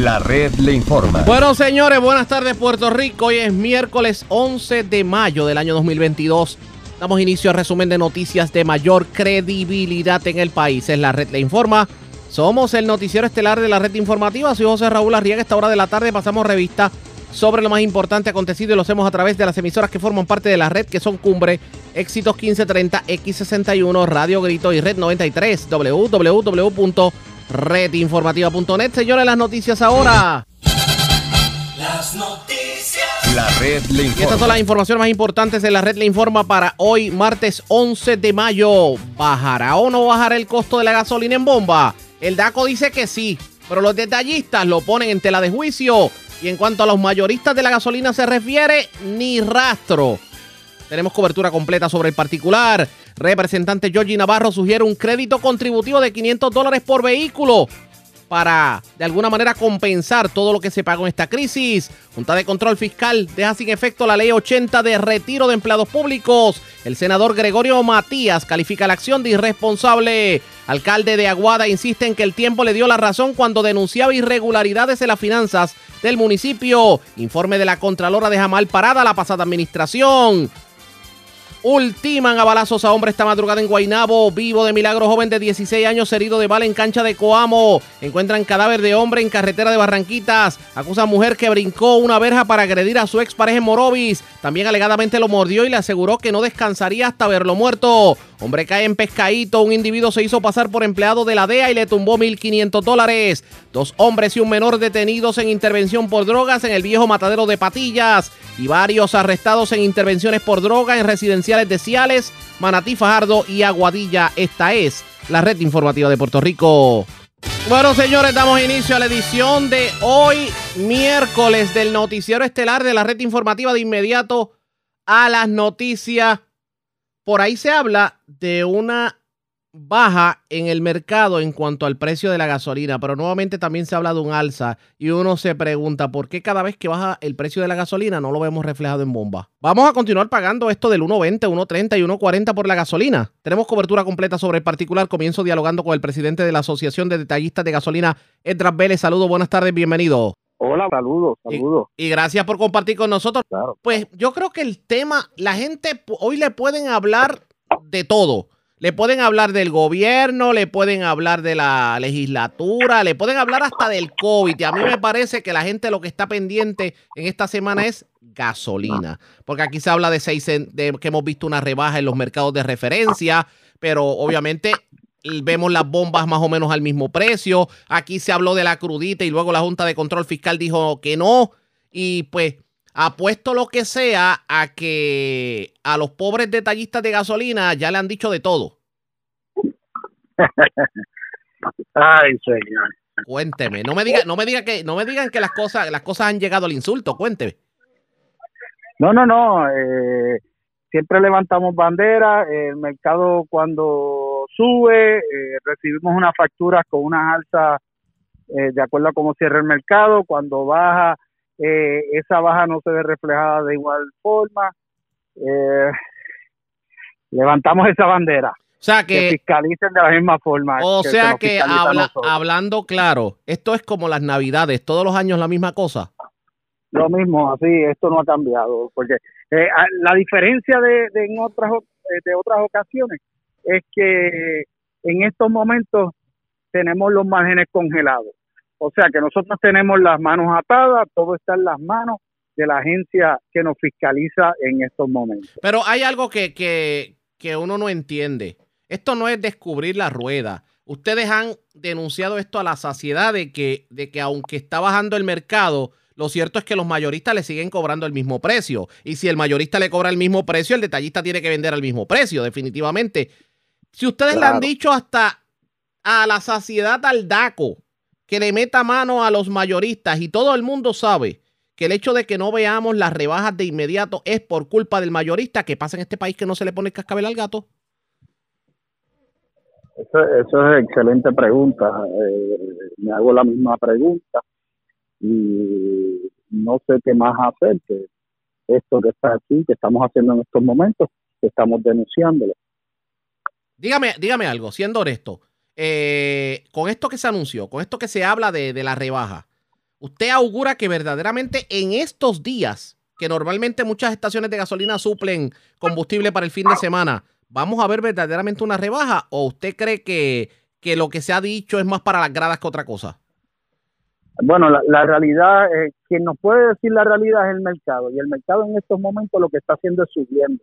La red le informa. Bueno, señores, buenas tardes Puerto Rico. Hoy es miércoles 11 de mayo del año 2022. Damos inicio al resumen de noticias de mayor credibilidad en el país. Es la red le informa. Somos el noticiero estelar de la red informativa. Soy José Raúl Arriaga. Esta hora de la tarde pasamos revista sobre lo más importante acontecido y lo hacemos a través de las emisoras que forman parte de la red, que son Cumbre, Éxitos 1530, X61, Radio Grito y Red 93, www.redinformativa.net. Señores, las noticias ahora. Las noticias. La red le Y informa. estas son las informaciones más importantes de la red le informa para hoy, martes 11 de mayo. ¿Bajará o no bajará el costo de la gasolina en bomba? El DACO dice que sí, pero los detallistas lo ponen en tela de juicio. Y en cuanto a los mayoristas de la gasolina se refiere, ni rastro. Tenemos cobertura completa sobre el particular. Representante Georgie Navarro sugiere un crédito contributivo de 500 dólares por vehículo para de alguna manera compensar todo lo que se pagó en esta crisis. Junta de Control Fiscal deja sin efecto la ley 80 de retiro de empleados públicos. El senador Gregorio Matías califica la acción de irresponsable. Alcalde de Aguada insiste en que el tiempo le dio la razón cuando denunciaba irregularidades en las finanzas del municipio. Informe de la Contralora deja mal parada la pasada administración. Ultiman a balazos a hombre esta madrugada en Guainabo. Vivo de milagro, joven de 16 años, herido de bala en cancha de Coamo. Encuentran cadáver de hombre en carretera de Barranquitas. Acusa mujer que brincó una verja para agredir a su expareja en Morovis. También alegadamente lo mordió y le aseguró que no descansaría hasta verlo muerto. Hombre cae en pescadito. Un individuo se hizo pasar por empleado de la DEA y le tumbó 1.500 dólares. Dos hombres y un menor detenidos en intervención por drogas en el viejo matadero de Patillas. Y varios arrestados en intervenciones por droga en de Ciales, Manatí Fajardo y Aguadilla. Esta es la red informativa de Puerto Rico. Bueno, señores, damos inicio a la edición de hoy, miércoles, del noticiero estelar de la red informativa de inmediato a las noticias. Por ahí se habla de una baja en el mercado en cuanto al precio de la gasolina, pero nuevamente también se habla de un alza y uno se pregunta por qué cada vez que baja el precio de la gasolina no lo vemos reflejado en bomba. Vamos a continuar pagando esto del 1.20, 1.30 y 1.40 por la gasolina. Tenemos cobertura completa sobre el particular. Comienzo dialogando con el presidente de la Asociación de Detallistas de Gasolina, Edras Vélez. Saludos, buenas tardes, bienvenido. Hola, saludos, saludos. Y gracias por compartir con nosotros. Claro. Pues yo creo que el tema, la gente hoy le pueden hablar de todo. Le pueden hablar del gobierno, le pueden hablar de la legislatura, le pueden hablar hasta del COVID. Y a mí me parece que la gente lo que está pendiente en esta semana es gasolina. Porque aquí se habla de seis de que hemos visto una rebaja en los mercados de referencia, pero obviamente vemos las bombas más o menos al mismo precio. Aquí se habló de la crudita y luego la Junta de Control Fiscal dijo que no. Y pues apuesto lo que sea a que a los pobres detallistas de gasolina ya le han dicho de todo. Ay, señor. Cuénteme, no me diga, no me diga que, no me digan que las cosas, las cosas han llegado al insulto, cuénteme. No, no, no. eh, siempre levantamos bandera. El mercado cuando sube, eh, recibimos unas facturas con unas alzas eh, de acuerdo a cómo cierra el mercado. Cuando baja, eh, esa baja no se ve reflejada de igual forma. Eh, levantamos esa bandera. O sea Que que, fiscalicen de la misma forma. o se sea que habla- hablando claro, esto es como las navidades, todos los años la misma cosa. Lo mismo, así, esto no ha cambiado, porque eh, la diferencia de, de en otras eh, de otras ocasiones es que en estos momentos tenemos los márgenes congelados. O sea que nosotros tenemos las manos atadas, todo está en las manos de la agencia que nos fiscaliza en estos momentos. Pero hay algo que, que, que uno no entiende. Esto no es descubrir la rueda. Ustedes han denunciado esto a la saciedad de que, de que aunque está bajando el mercado, lo cierto es que los mayoristas le siguen cobrando el mismo precio. Y si el mayorista le cobra el mismo precio, el detallista tiene que vender al mismo precio, definitivamente. Si ustedes le han Claro. dicho hasta a la saciedad al DACO que le meta mano a los mayoristas y todo el mundo sabe que el hecho de que no veamos las rebajas de inmediato es por culpa del mayorista que pasa en este país que no se le pone el cascabel al gato. Eso, eso es excelente pregunta. Eh, me hago la misma pregunta y no sé qué más hacer que esto que está aquí, que estamos haciendo en estos momentos, que estamos denunciándolo. Dígame, dígame algo, siendo honesto. Eh, con esto que se anunció, con esto que se habla de, de la rebaja, ¿usted augura que verdaderamente en estos días, que normalmente muchas estaciones de gasolina suplen combustible para el fin de semana, vamos a ver verdaderamente una rebaja? ¿O usted cree que, que lo que se ha dicho es más para las gradas que otra cosa? Bueno, la, la realidad, eh, quien nos puede decir la realidad es el mercado. Y el mercado en estos momentos lo que está haciendo es subiendo.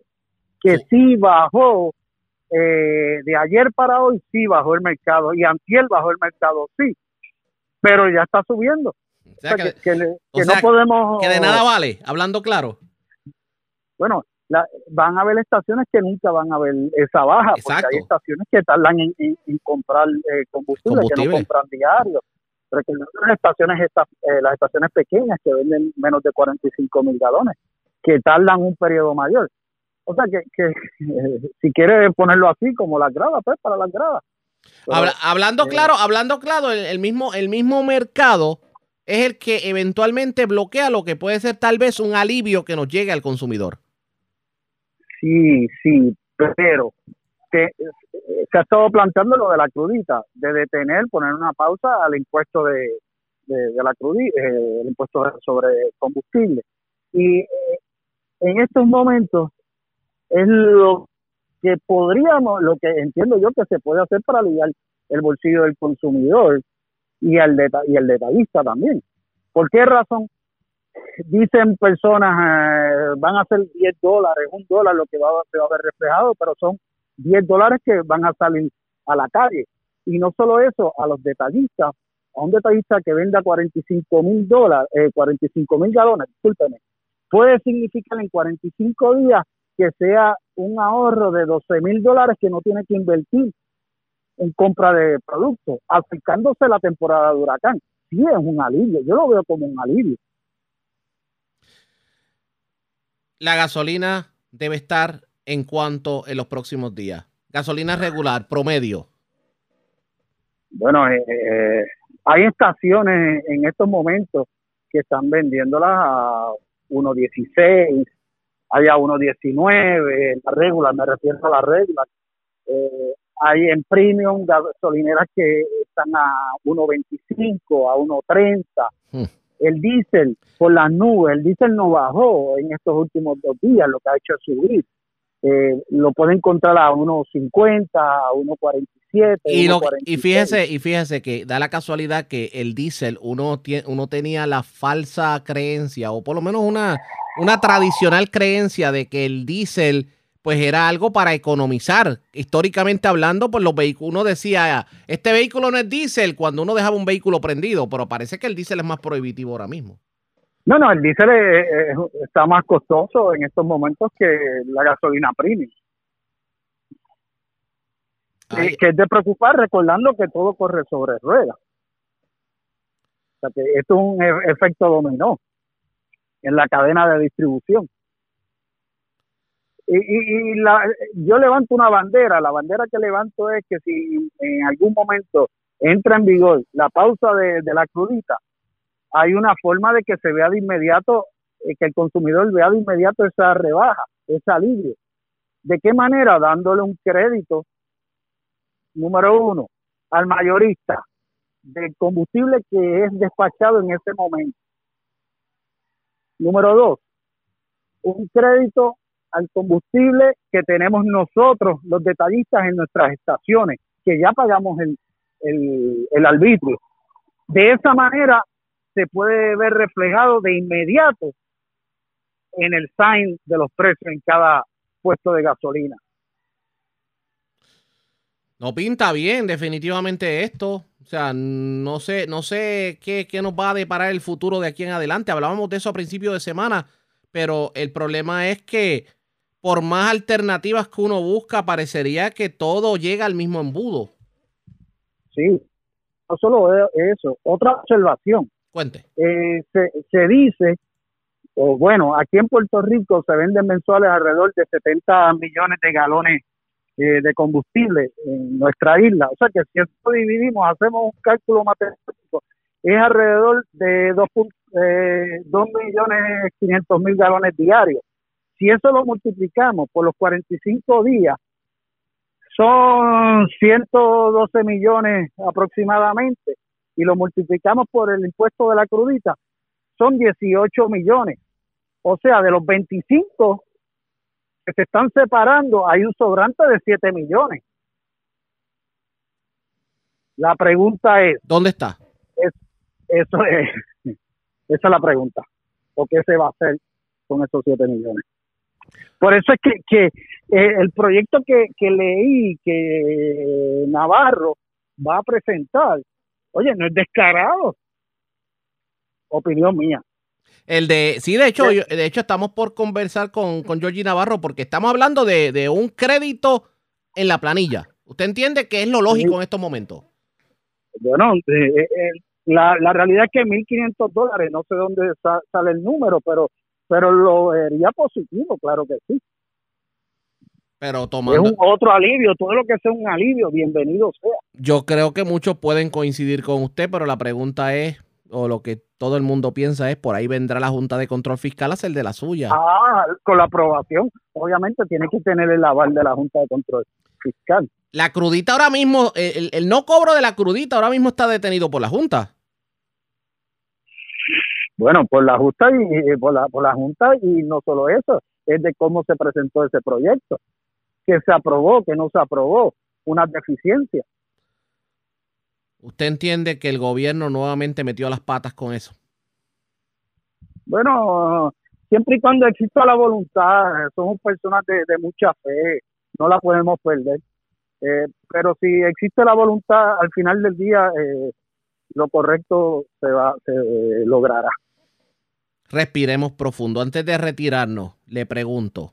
Que Sí. sí, bajó, eh, de ayer para hoy sí bajó el mercado. Y antier bajó el mercado, sí. Pero ya está subiendo. O O sea, que, que, que le- o que sea, no podemos... que de nada vale, hablando claro. Bueno, la- van a haber estaciones que nunca van a ver esa baja. Exacto. Porque hay estaciones que tardan en, en- en comprar eh, combustible, que no compran diario. Las estaciones, estas, eh, las estaciones pequeñas que venden menos de 45 mil galones, que tardan un periodo mayor. O sea que, que eh, si quiere ponerlo así, como las gradas, pues para las gradas. Pero, Habla- hablando eh, claro, hablando claro, el, el mismo, el mismo mercado es el que eventualmente bloquea lo que puede ser tal vez un alivio que nos llegue al consumidor. Sí, sí, pero que, eh, se ha estado planteando lo de la crudita, de detener, poner una pausa al impuesto de, de, de la crudita, el impuesto sobre combustible. Y eh, en estos momentos es lo que podríamos, lo que entiendo yo que se puede hacer para aliviar el bolsillo del consumidor y el, deta- y el detallista también. ¿Por qué razón? dicen personas eh, van a ser 10 dólares, un dólar lo que va, a- ver reflejado, pero son 10 dólares que van a salir a la calle. Y no solo eso, a los detallistas, a un detallista que venda 45 mil dólares, eh, 45 mil galones, discúlpeme, puede significar en 45 días que sea un ahorro de 12 mil dólares que no tiene que invertir en compra de productos, acercándose la temporada de huracán. Sí es un alivio, yo lo veo como un alivio. La gasolina debe estar en cuanto en los próximos días. Gasolina regular, promedio. Bueno, eh, eh, hay estaciones en estos momentos que están vendiéndolas a 1.16, hay a 1.19, la regular, me refiero a la regular. Eh, hay en premium gasolineras que están a 1.25, a 1.30. Hmm. El diésel, por las nubes, el diésel no bajó en estos últimos dos días, lo que ha hecho es subir. Eh, lo puede encontrar a 1.50, a 1.47. Y, lo, 1.46. y fíjese, y fíjese que da la casualidad que el diésel, uno, tie- uno tenía la falsa creencia, o por lo menos una, una tradicional creencia de que el diésel pues era algo para economizar. Históricamente hablando, pues los vehículos, uno decía, este vehículo no es diésel cuando uno dejaba un vehículo prendido, pero parece que el diésel es más prohibitivo ahora mismo. No, no, el diésel es- es- está más costoso en estos momentos que la gasolina premium. Ay, que, que es de preocupar recordando que todo corre sobre ruedas. O sea que esto es un e- efecto dominó en la cadena de distribución. Y, y, y la, yo levanto una bandera, la bandera que levanto es que si en algún momento entra en vigor la pausa de, la crudita, hay una forma de que se vea de inmediato, eh, que el consumidor vea de inmediato esa rebaja, ese alivio. ¿De qué manera? Dándole un crédito número uno, al mayorista del combustible que es despachado en ese momento. Número dos, un crédito al combustible que tenemos nosotros, los detallistas, en nuestras estaciones, que ya pagamos el, el, el arbitrio. De esa manera se puede ver reflejado de inmediato en el sign de los precios en cada puesto de gasolina. No pinta bien, definitivamente esto. O sea, no sé, no sé qué, qué nos va a deparar el futuro de aquí en adelante. Hablábamos de eso a principio de semana, pero el problema es que por más alternativas que uno busca, parecería que todo llega al mismo embudo. Sí, no solo eso, otra observación. Cuente. Eh, se, se dice, o bueno, aquí en Puerto Rico se venden mensuales alrededor de 70 millones de galones eh, de combustible en nuestra isla. O sea que si esto dividimos, hacemos un cálculo matemático, es alrededor de 2, eh, 2 millones 500 mil galones diarios. Si eso lo multiplicamos por los 45 días, son 112 millones aproximadamente. y lo multiplicamos por el impuesto de la crudita, son 18 millones. O sea, de los 25 que se están separando, hay un sobrante de 7 millones. La pregunta es, ¿Dónde está? eso es, esa es la pregunta. ¿O qué se va a hacer con esos 7 millones? Por eso es que, que eh, el proyecto que, que leí que Navarro va a presentar, oye, no es descarado. Opinión mía. El de, sí, de hecho, yo- de hecho estamos por conversar con, con Georgie Navarro porque estamos hablando de, de un crédito en la planilla. ¿Usted entiende que es lo lógico en estos momentos? Bueno, eh, eh, la, la realidad es que 1.500 dólares, no sé dónde sa- sale el número, pero pero lo vería positivo, claro que sí. Pero Es tomando, un otro alivio, todo lo que sea un alivio, bienvenido sea. yo creo que muchos pueden coincidir con usted, pero la pregunta es, o lo que todo el mundo piensa es, por ahí vendrá la Junta de Control Fiscal a hacer de la suya. Ah, con la aprobación, obviamente tiene que tener el aval de la Junta de Control Fiscal. La crudita ahora mismo, eh, el, el no cobro de la crudita ahora mismo está detenido por la Junta. Bueno, por la Junta y y por la, por la Junta y no solo eso, es de cómo se presentó ese proyecto, que se aprobó, que no se aprobó, unas deficiencias. ¿Usted entiende que el gobierno nuevamente metió las patas con eso? Bueno, siempre y cuando exista la voluntad, somos personas de, de mucha fe, no la podemos perder. Eh, pero si existe la voluntad, al final del día, eh, lo correcto se va, se eh, logrará. Respiremos profundo. Antes de retirarnos, le pregunto,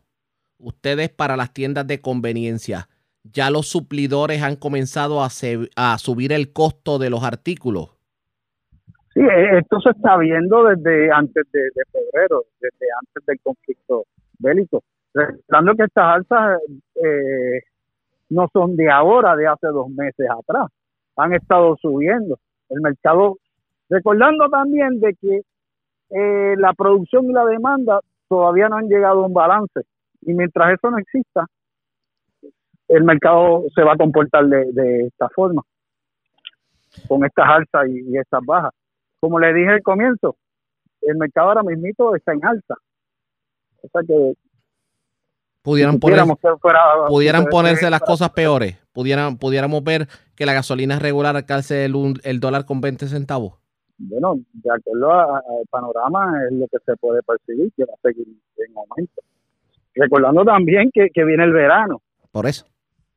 ustedes para las tiendas de conveniencia, ¿ya los suplidores han comenzado a, se- a subir el costo de los artículos? Sí, eh, esto se está viendo desde antes de, de febrero, desde antes del conflicto bélico. Recordando que estas alzas eh, no son de ahora, de hace dos meses atrás. Han estado subiendo. El mercado, recordando también de que eh, la producción y la demanda todavía no han llegado a un balance. Y mientras eso no exista, el mercado se va a comportar de, de esta forma, con estas alzas y, y estas bajas como le dije al comienzo, el mercado ahora mismito está en alta. O sea que Pudieran, poner, fuera- pudieran ponerse las cosas peores. Pudieran, pudiéramos ver que la gasolina regular alcance el, un- el dólar con 20 centavos. Bueno, de acuerdo al panorama es lo que se puede percibir, que va a seguir en aumento. Recordando también que, que viene el verano, Por eso.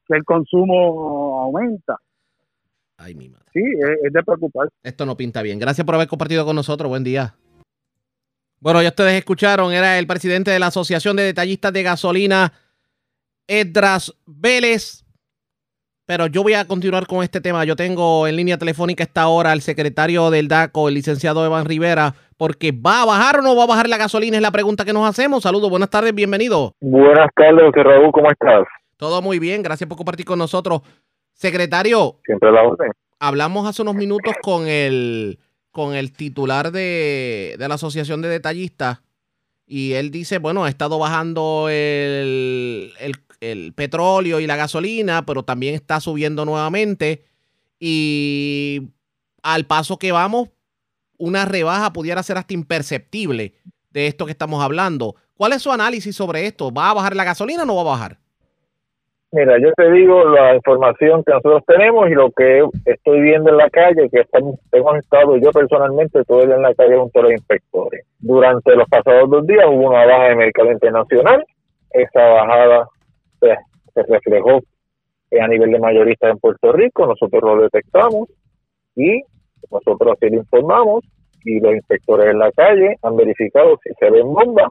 Que el consumo aumenta. Ay, mi madre. Sí, es, es de preocuparse. Esto no pinta bien. Gracias por haber compartido con nosotros. Buen día. Bueno, ya ustedes escucharon, era el presidente de la Asociación de Detallistas de Gasolina, Edras Vélez. Pero yo voy a continuar con este tema. Yo tengo en línea telefónica esta hora al secretario del DACO, el licenciado Evan Rivera, porque ¿va a bajar o no va a bajar la gasolina? Es la pregunta que nos hacemos. Saludos, buenas tardes, bienvenido. Buenas tardes, Raúl, ¿cómo estás? Todo muy bien, gracias por compartir con nosotros. Secretario, Siempre a la orden. hablamos hace unos minutos con el, con el titular de, de la Asociación de Detallistas y él dice, bueno, ha estado bajando el, el- el petróleo y la gasolina, pero también está subiendo nuevamente y al paso que vamos, una rebaja pudiera ser hasta imperceptible de esto que estamos hablando. ¿Cuál es su análisis sobre esto? ¿Va a bajar la gasolina o no va a bajar? Mira, yo te digo la información que nosotros tenemos y lo que estoy viendo en la calle, que estamos, hemos estado yo personalmente todo el en la calle junto a los inspectores. Durante los pasados dos días hubo una baja de mercado internacional. Esa bajada se, se reflejó a nivel de mayoristas en Puerto Rico. Nosotros lo detectamos y nosotros así lo informamos y los inspectores en la calle han verificado si se ven bombas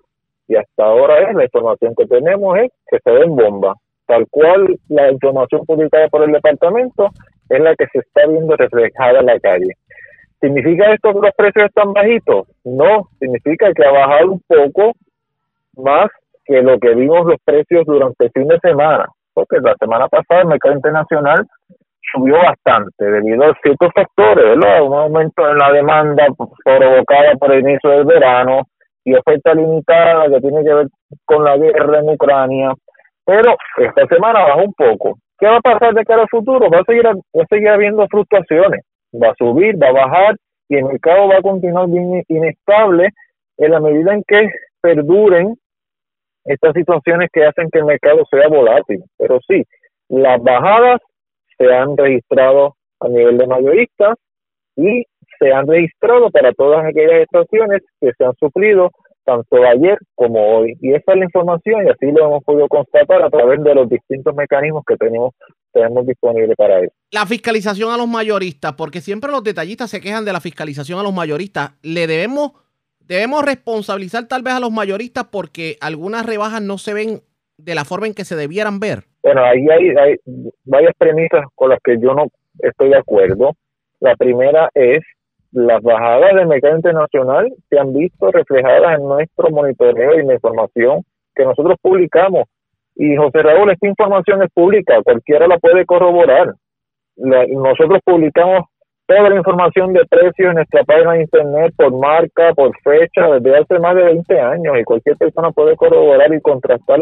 y hasta ahora es la información que tenemos es que se ven bombas tal cual la información publicada por el departamento es la que se está viendo reflejada en la calle. ¿Significa esto que los precios están bajitos? No, significa que ha bajado un poco más que lo que vimos los precios durante el fin de semana, porque la semana pasada el mercado internacional subió bastante debido a ciertos factores, ¿verdad? Un aumento en la demanda provocada por el inicio del verano y oferta limitada que tiene que ver con la guerra en Ucrania, pero esta semana bajó un poco. ¿Qué va a pasar de cara al futuro? Va a seguir, va a seguir habiendo fluctuaciones. va a subir, va a bajar y el mercado va a continuar bien inestable en la medida en que perduren estas situaciones que hacen que el mercado sea volátil. Pero sí, las bajadas se han registrado a nivel de mayoristas y se han registrado para todas aquellas estaciones que se han sufrido tanto ayer como hoy. Y esa es la información y así lo hemos podido constatar a través de los distintos mecanismos que tenemos, tenemos disponibles para eso. La fiscalización a los mayoristas, porque siempre los detallistas se quejan de la fiscalización a los mayoristas. ¿Le debemos, debemos responsabilizar tal vez a los mayoristas porque algunas rebajas no se ven de la forma en que se debieran ver? Bueno, ahí hay, hay varias premisas con las que yo no estoy de acuerdo. La primera es las bajadas del mercado internacional se han visto reflejadas en nuestro monitoreo y la información que nosotros publicamos. Y José Raúl, esta información es pública, cualquiera la puede corroborar. nosotros publicamos toda la información de precios en nuestra página de internet por marca, por fecha, desde hace más de 20 años y cualquier persona puede corroborar y contrastar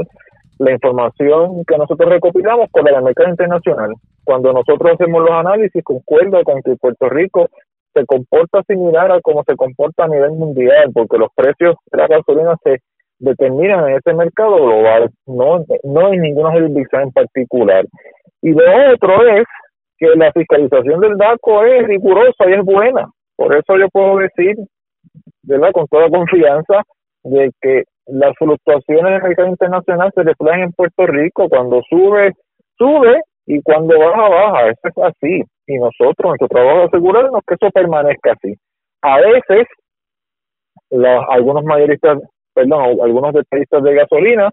la información que nosotros recopilamos con la del mercado internacional. Cuando nosotros hacemos los análisis, concuerdo con que Puerto Rico se comporta similar a como se comporta a nivel mundial, porque los precios de la gasolina se determinan en ese mercado global, no, no en ninguna jurisdicción en particular. Y lo otro es que la fiscalización del DACO es rigurosa y es buena. Por eso yo puedo decir, ¿verdad? con toda confianza, de que las fluctuaciones del mercado internacional se reflejan en Puerto Rico. Cuando sube, sube y cuando baja, baja. Eso es así. Y nosotros, nuestro trabajo es asegurarnos que eso permanezca así. A veces, los, algunos mayoristas, perdón, algunos detallistas de gasolina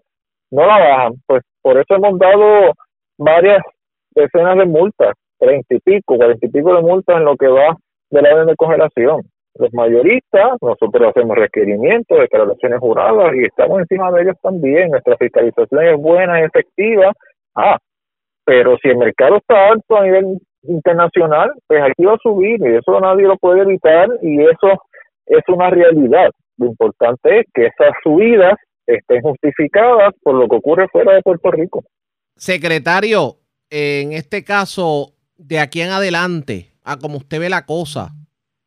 no la bajan. Pues por eso hemos dado varias decenas de multas, treinta y pico, cuarenta y pico de multas en lo que va de la orden de congelación. Los mayoristas, nosotros hacemos requerimientos, declaraciones juradas y estamos encima de ellos también. Nuestra fiscalización es buena y efectiva. Ah, pero si el mercado está alto a nivel internacional, pues aquí va a subir y eso nadie lo puede evitar y eso es una realidad. Lo importante es que esas subidas estén justificadas por lo que ocurre fuera de Puerto Rico. Secretario, en este caso, de aquí en adelante, a como usted ve la cosa,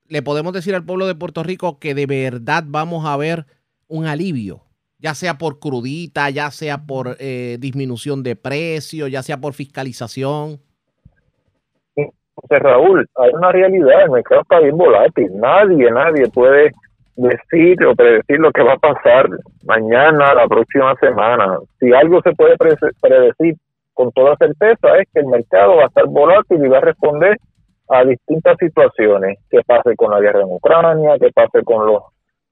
le podemos decir al pueblo de Puerto Rico que de verdad vamos a ver un alivio ya sea por crudita, ya sea por eh, disminución de precio, ya sea por fiscalización? José Raúl, hay una realidad, el mercado está bien volátil, nadie, nadie puede decir o predecir lo que va a pasar mañana, la próxima semana. Si algo se puede predecir con toda certeza es que el mercado va a estar volátil y va a responder a distintas situaciones, que pase con la guerra en Ucrania, que pase con los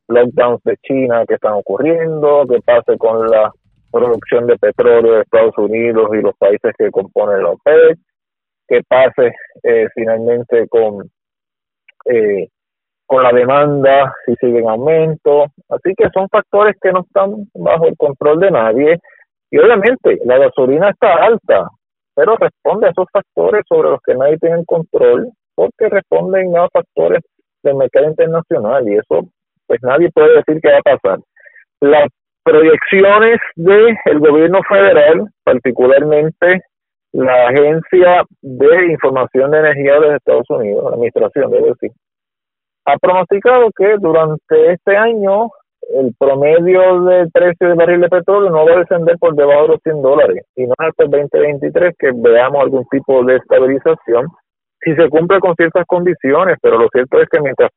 lockdowns de China que están ocurriendo, qué pase con la producción de petróleo de Estados Unidos y los países que componen la OPEC, qué pase eh, finalmente con eh, con la demanda si sigue en aumento, así que son factores que no están bajo el control de nadie. Y obviamente la gasolina está alta, pero responde a esos factores sobre los que nadie tiene control porque responden a factores del mercado internacional y eso pues nadie puede decir qué va a pasar. Las proyecciones del el gobierno federal, particularmente la Agencia de Información de Energía de Estados Unidos, la administración, debo decir, ha pronosticado que durante este año el promedio del precio del barril de petróleo no va a descender por debajo de los 100 dólares y no hasta el 2023 que veamos algún tipo de estabilización si se cumple con ciertas condiciones, pero lo cierto es que mientras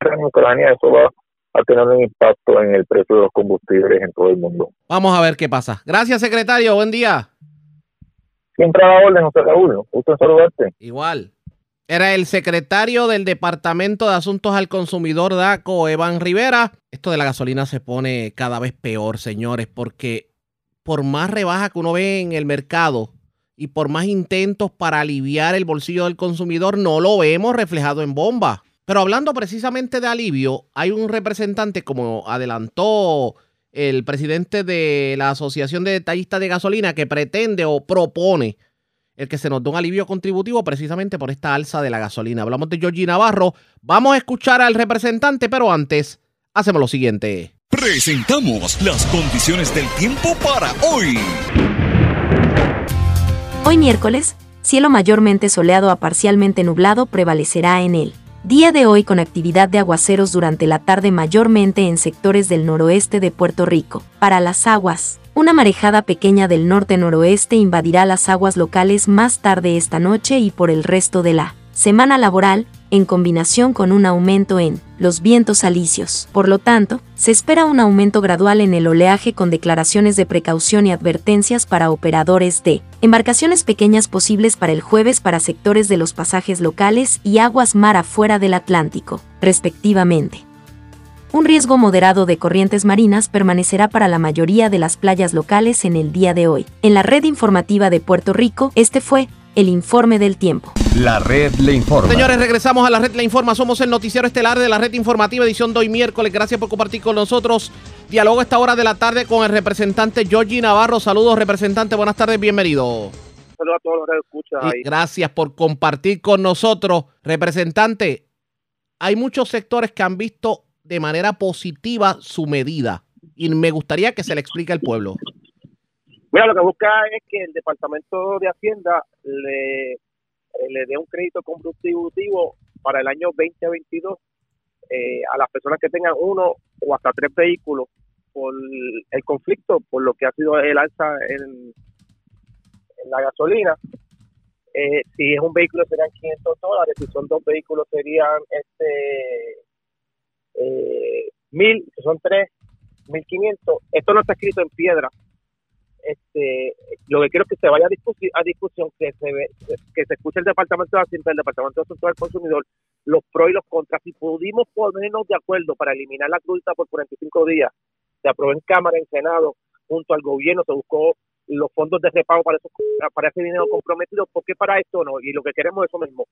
en Ucrania, eso va a tener un impacto en el precio de los combustibles en todo el mundo. Vamos a ver qué pasa. Gracias, secretario. Buen día. Siempre a la orden, José Raúl. Gusto saludarte. Igual. Era el secretario del Departamento de Asuntos al Consumidor DACO, Evan Rivera. Esto de la gasolina se pone cada vez peor, señores, porque por más rebaja que uno ve en el mercado y por más intentos para aliviar el bolsillo del consumidor, no lo vemos reflejado en bomba. Pero hablando precisamente de alivio, hay un representante, como adelantó el presidente de la Asociación de Detallistas de Gasolina, que pretende o propone el que se nos dé un alivio contributivo precisamente por esta alza de la gasolina. Hablamos de Georgie Navarro. Vamos a escuchar al representante, pero antes hacemos lo siguiente. Presentamos las condiciones del tiempo para hoy. Hoy miércoles cielo mayormente soleado a parcialmente nublado prevalecerá en él. Día de hoy con actividad de aguaceros durante la tarde mayormente en sectores del noroeste de Puerto Rico. Para las aguas, una marejada pequeña del norte-noroeste invadirá las aguas locales más tarde esta noche y por el resto de la semana laboral, en combinación con un aumento en los vientos alisios. Por lo tanto, se espera un aumento gradual en el oleaje con declaraciones de precaución y advertencias para operadores de embarcaciones pequeñas posibles para el jueves para sectores de los pasajes locales y aguas mar afuera del Atlántico, respectivamente. Un riesgo moderado de corrientes marinas permanecerá para la mayoría de las playas locales en el día de hoy. En la red informativa de Puerto Rico, este fue el informe del tiempo. La red le informa. Señores, regresamos a la red Le Informa. Somos el noticiero estelar de la red informativa, edición de hoy miércoles. Gracias por compartir con nosotros. Diálogo a esta hora de la tarde con el representante Georgie Navarro. Saludos, representante. Buenas tardes, bienvenido. Saludos a todos los que escuchan ahí. Y gracias por compartir con nosotros. Representante, hay muchos sectores que han visto de manera positiva su medida. Y me gustaría que se le explique al pueblo. Mira, lo que busca es que el Departamento de Hacienda le, eh, le dé un crédito contributivo para el año 2022 eh, a las personas que tengan uno o hasta tres vehículos por el conflicto, por lo que ha sido el alza en, en la gasolina. Eh, si es un vehículo serían 500 dólares, si son dos vehículos serían este eh, mil, si son tres, 1500. Esto no está escrito en piedra, este, lo que quiero es que se vaya a, discusi- a discusión, que se ve, que se escuche el Departamento de Hacienda, el Departamento de Asuntos del Consumidor, los pros y los contras. Si pudimos ponernos de acuerdo para eliminar la crudita por 45 días, se aprobó en Cámara, en Senado, junto al gobierno, se buscó los fondos de repago para, esos- para ese dinero comprometido, ¿por qué para esto no? Y lo que queremos es eso mismo,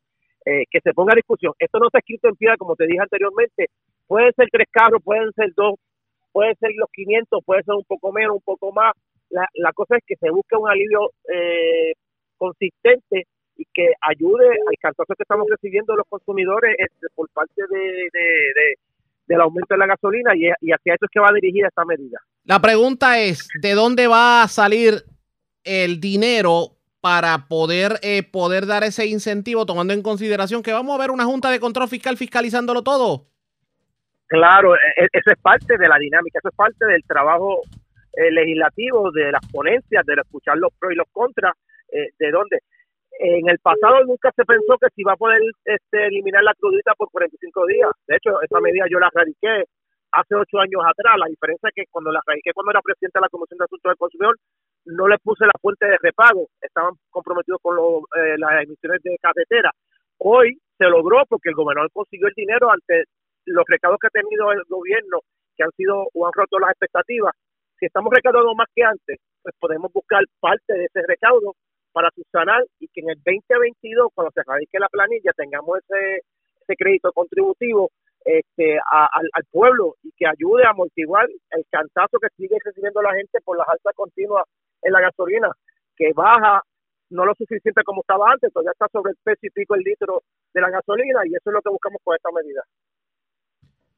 eh, que se ponga a discusión. Esto no está escrito en piedra, como te dije anteriormente, pueden ser tres carros, pueden ser dos, pueden ser los 500, puede ser un poco menos, un poco más, la, la cosa es que se busque un alivio eh, consistente y que ayude al cantazo que estamos recibiendo los consumidores este, por parte de, de- de- del aumento de la gasolina y, y hacia eso es que va dirigida esta medida. La pregunta es, ¿de dónde va a salir el dinero para poder, eh, poder dar ese incentivo, tomando en consideración que vamos a ver una junta de control fiscal fiscalizándolo todo? Claro, e- eso es parte de la dinámica, eso es parte del trabajo eh, legislativo, de las ponencias, de escuchar los pros y los contras, eh, de dónde. En el pasado nunca se pensó que se iba a poder este, eliminar la crudita por 45 días. De hecho, esa medida yo la radiqué hace ocho años atrás. La diferencia es que cuando la radiqué cuando era presidente de la Comisión de Asuntos del Consumidor, no le puse la fuente de repago. Estaban comprometidos con los, eh, las emisiones de carretera. Hoy se logró porque el gobernador consiguió el dinero ante los recados que ha tenido el gobierno, que han sido o han roto las expectativas. Si estamos recaudando más que antes, pues podemos buscar parte de ese recaudo para subsanar y que en el 2022, cuando se radique la planilla, tengamos ese, ese crédito contributivo este, al, pueblo y que ayude a amortiguar el cantazo que sigue recibiendo la gente por las alzas continuas en la gasolina, que baja no lo suficiente como estaba antes, todavía está sobre el peso y pico el litro de la gasolina y eso es lo que buscamos con esta medida.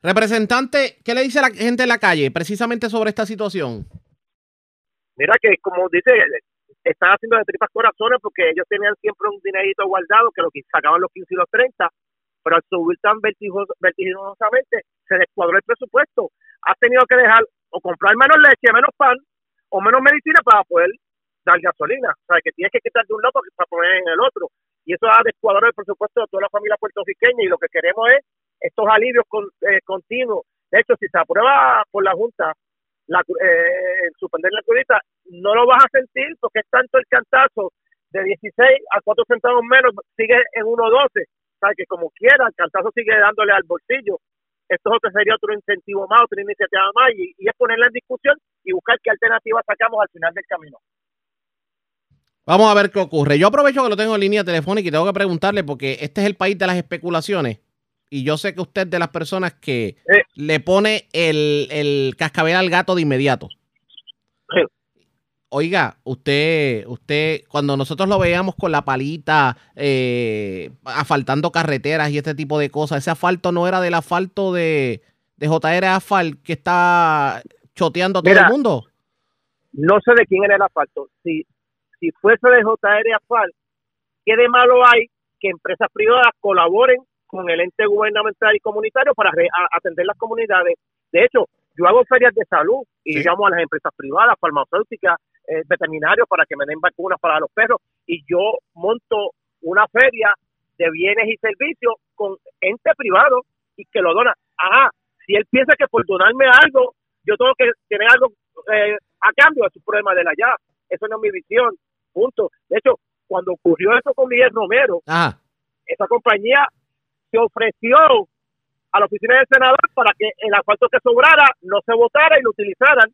Representante, ¿qué le dice la gente en la calle precisamente sobre esta situación? Mira que como dice, están haciendo de tripas corazones porque ellos tenían siempre un dinerito guardado que lo que sacaban los 15 y los 30, pero al subir tan vertiginosamente se descuadró el presupuesto. Has tenido que dejar o comprar menos leche, menos pan o menos medicina para poder dar gasolina. O sea, que tienes que quitar de un lado para poner en el otro. Y eso ha descuadrado el presupuesto de toda la familia puertorriqueña y lo que queremos es estos alivios con- eh, continuos. De hecho, si se aprueba por la Junta la, eh, suspender la crudita, no lo vas a sentir porque es tanto el cantazo de 16 a 4 centavos menos, sigue en 1.12. O sea, que como quiera, el cantazo sigue dándole al bolsillo. Esto es otro, sería otro incentivo más, otra iniciativa más, y, y es ponerla en discusión y buscar qué alternativa sacamos al final del camino. Vamos a ver qué ocurre. Yo aprovecho que lo tengo en línea telefónica y tengo que preguntarle porque este es el país de las especulaciones. Y yo sé que usted es de las personas que Eh. le pone el, el cascabel al gato de inmediato. Oiga, usted, usted, cuando nosotros lo veíamos con la palita, eh, asfaltando carreteras y este tipo de cosas, ese asfalto no era del asfalto de, de JR Asfalt que está choteando a todo Mira, el mundo. No sé de quién era el asfalto. Si, si fuese de JR Asfalt, ¿qué de malo hay que empresas privadas colaboren con el ente gubernamental y comunitario para re- a- atender las comunidades? De hecho, yo hago ferias de salud y Sí. llamo a las empresas privadas, farmacéuticas, eh, veterinarios para que me den vacunas para los perros y yo monto una feria de bienes y servicios con ente privado y que lo dona. Ajá, si él piensa que por donarme algo, yo tengo que tener algo eh, a cambio, es un problema de él allá. Eso no es mi visión. Punto. De hecho, cuando ocurrió eso con Miguel Romero, Ajá. esa compañía ofreció a la oficina del senador para que el asfalto que sobrara no se votara y lo utilizaran.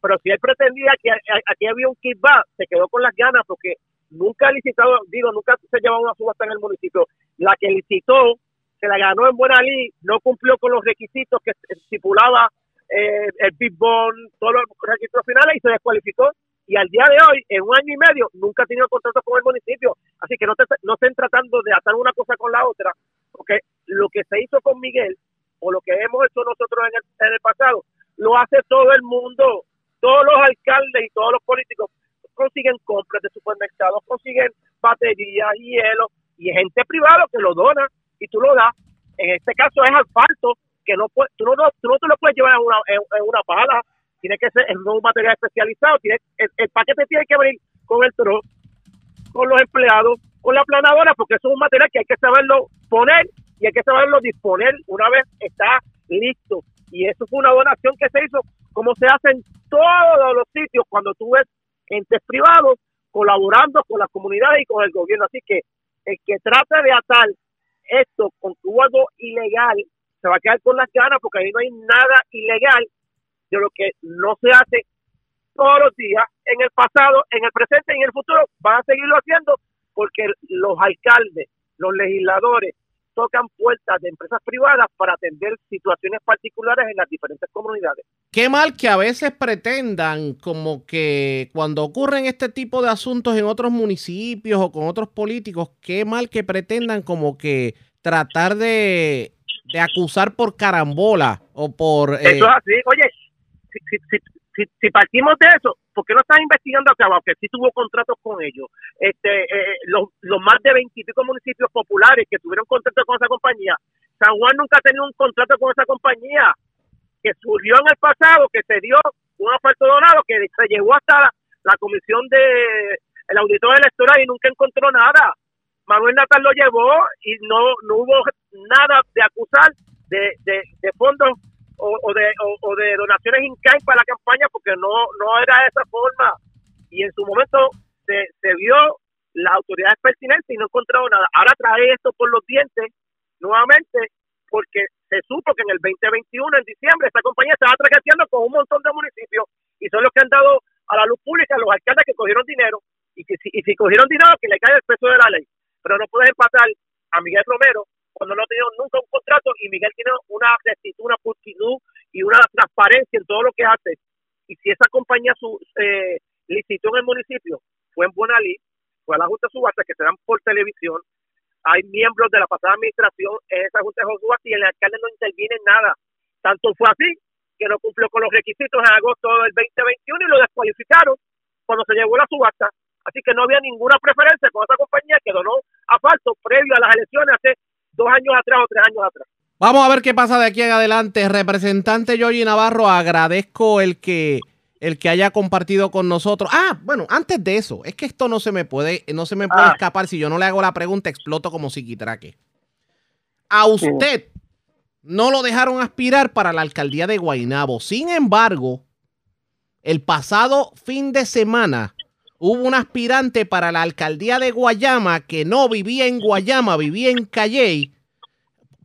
Pero si él pretendía que aquí había un kickback, se quedó con las ganas porque nunca licitado, digo, nunca se llevaba una subasta en el municipio. La que licitó, se la ganó en buena ley, no cumplió con los requisitos que estipulaba eh, el Big Bond, todos los requisitos finales y se descualificó. Y al día de hoy, en un año y medio, nunca ha tenido contrato con el municipio. Así que no, te, no estén tratando de atar una cosa con la otra, porque lo que se hizo con Miguel, o lo que hemos hecho nosotros en el, en el pasado, lo hace todo el mundo. Todos los alcaldes y todos los políticos consiguen compras de supermercados, consiguen baterías, hielo, y gente privada que lo dona y tú lo das. En este caso es asfalto, que no puede, tú, no, tú no te lo puedes llevar en una, en, en una pala, tiene que ser en un material especializado, tiene, el, el paquete tiene que venir con el tro, con los empleados, con la planadora, porque eso es un material que hay que saberlo poner y hay que saberlo disponer una vez está listo. Y eso fue una donación que se hizo, como se hace en todos los sitios, cuando tú ves entes privados colaborando con las comunidades y con el gobierno. Así que el que trate de atar esto con hubo algo ilegal, se va a quedar con las ganas porque ahí no hay nada ilegal de lo que no se hace todos los días, en el pasado, en el presente y en el futuro, van a seguirlo haciendo porque los alcaldes, los legisladores, tocan puertas de empresas privadas para atender situaciones particulares en las diferentes comunidades. Qué mal que a veces pretendan como que cuando ocurren este tipo de asuntos en otros municipios o con otros políticos, qué mal que pretendan como que tratar de, de acusar por carambola o por... eh, Eso es así. Oye, si, si, si, si, si partimos de eso, ¿por qué no están investigando acá abajo? Que sí tuvo contratos con ellos. Este, eh, los, los más de veintipico municipios populares que tuvieron contratos con esa compañía. San Juan nunca ha tenido un contrato con esa compañía. Que surgió en el pasado, que se dio un asfalto donado, que se llevó hasta la, comisión de el auditor electoral y nunca encontró nada. Manuel Natal lo llevó y no, no hubo nada de acusar de, de fondos o, o de, o, o de donaciones in kind para la campaña porque no, no era de esa forma. Y en su momento se, se vio las autoridades pertinentes y no encontraron nada. Ahora trae esto por los dientes nuevamente porque se supo que en el 2021, en diciembre, esta compañía estaba traqueteando con un montón de municipios y son los que han dado a la luz pública los alcaldes que cogieron dinero y que si, y si cogieron dinero que le cae el peso de la ley. Pero no puedes empatar a Miguel Romero cuando no tenido nunca un contrato y Miguel tiene una rectitud, una pulcritud y una transparencia en todo lo que hace. Y si esa compañía su, eh, licitó en el municipio, fue en buena ley, fue a la Junta Subasta que se dan por televisión, hay miembros de la pasada administración en esa Junta de Subasta y el alcalde no interviene en nada. Tanto fue así que no cumplió con los requisitos en agosto del 2021 y lo descualificaron cuando se llevó la subasta. Así que no había ninguna preferencia con esa compañía que donó asfalto previo a las elecciones hace dos años atrás o tres años atrás. Vamos a ver qué pasa de aquí en adelante. Representante Yoyi Navarro, agradezco el que el que haya compartido con nosotros. Ah, bueno, antes de eso, es que esto no se me puede, no se me puede Ah. escapar. Si yo no le hago la pregunta, exploto como psiquitraque. A usted no lo dejaron aspirar para la alcaldía de Guaynabo. Sin embargo, el pasado fin de semana hubo un aspirante para la alcaldía de Guayama que no vivía en Guayama, vivía en Calley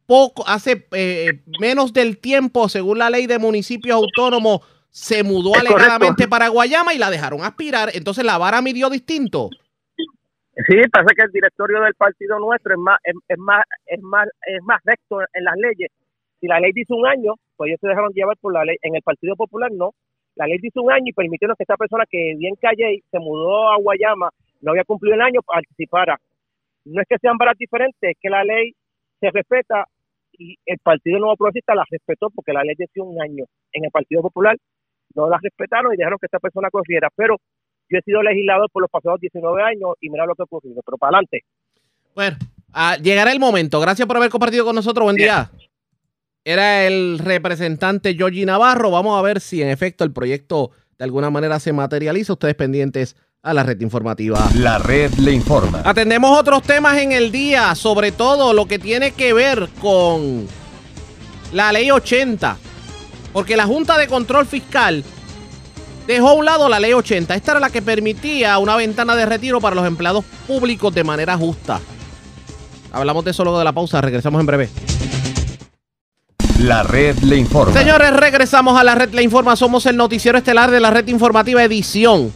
poco, hace eh, menos del tiempo, según la ley de municipios autónomos, se mudó Es alegadamente correcto. para Guayama y la dejaron aspirar. Entonces la vara midió distinto. Sí, pasa que el directorio del partido nuestro es más, es, es más, es más, es más recto en las leyes. Si la ley dice un año, pues ellos se dejaron llevar por la ley. En el Partido Popular no. La ley dice un año y permitieron que esta persona que vivía en Calle se mudó a Guayama, no había cumplido el año, participara. No es que sean varas diferentes, es que la ley se respeta y el Partido Nuevo Progresista la respetó porque la ley decía un año. En el Partido Popular no la respetaron y dejaron que esta persona corriera. Pero Yo he sido legislador por los pasados 19 años y mira lo que ha ocurrido, pero para adelante. Bueno, ah, llegará el momento. Gracias por haber compartido con nosotros. Buen día. Era el representante Georgie Navarro. Vamos a ver si en efecto el proyecto de alguna manera se materializa. Ustedes pendientes a la red informativa. La red le informa. Atendemos otros temas en el día, sobre todo lo que tiene que ver con la ley 80. Porque la Junta de Control Fiscal dejó a un lado la ley 80. Esta era la que permitía una ventana de retiro para los empleados públicos de manera justa. Hablamos de eso luego de la pausa. Regresamos en breve. La red le informa. Señores, regresamos a la red Le Informa. Somos el noticiero estelar de la red informativa edición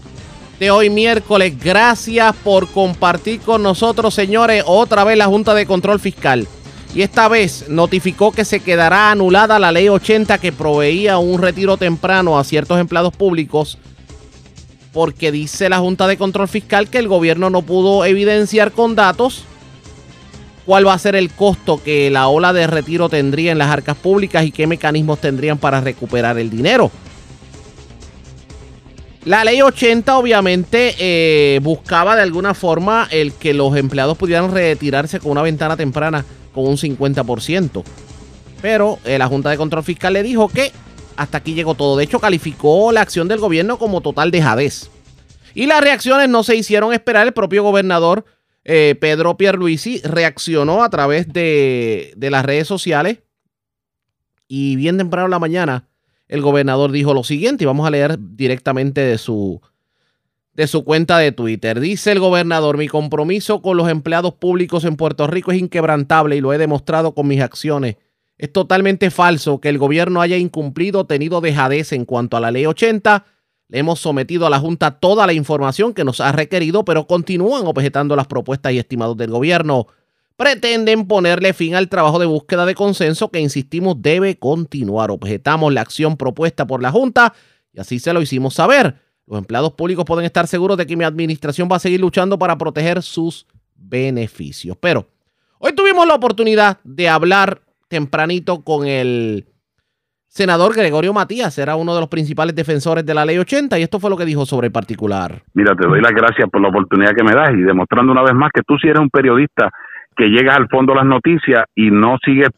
de hoy miércoles. Gracias por compartir con nosotros, señores, otra vez la Junta de Control Fiscal. Y esta vez notificó que se quedará anulada la ley 80 que proveía un retiro temprano a ciertos empleados públicos porque dice la Junta de Control Fiscal que el gobierno no pudo evidenciar con datos cuál va a ser el costo que la ola de retiro tendría en las arcas públicas y qué mecanismos tendrían para recuperar el dinero. La ley 80 obviamente eh, buscaba de alguna forma el que los empleados pudieran retirarse con una ventana temprana con un 50%. Pero eh, la Junta de Control Fiscal le dijo que hasta aquí llegó todo. De hecho, calificó la acción del gobierno como total dejadez. Y las reacciones no se hicieron esperar. El propio gobernador eh, Pedro Pierluisi reaccionó a través de, las redes sociales y bien temprano en la mañana el gobernador dijo lo siguiente y vamos a leer directamente de su, de su cuenta de Twitter. Dice el gobernador, mi compromiso con los empleados públicos en Puerto Rico es inquebrantable y lo he demostrado con mis acciones. Es totalmente falso que el gobierno haya incumplido o tenido dejadez en cuanto a la ley 80 le hemos sometido a la Junta toda la información que nos ha requerido, pero continúan objetando las propuestas y estimados del gobierno. Pretenden ponerle fin al trabajo de búsqueda de consenso que, insistimos, debe continuar. Objetamos la acción propuesta por la Junta y así se lo hicimos saber. Los empleados públicos pueden estar seguros de que mi administración va a seguir luchando para proteger sus beneficios. Pero hoy tuvimos la oportunidad de hablar tempranito con el senador Gregorio Matías era uno de los principales defensores de la ley 80 y esto fue lo que dijo sobre el particular. Mira, te doy las gracias por la oportunidad que me das y demostrando una vez más que tú sí eres un periodista que llegas al fondo de las noticias y no sigues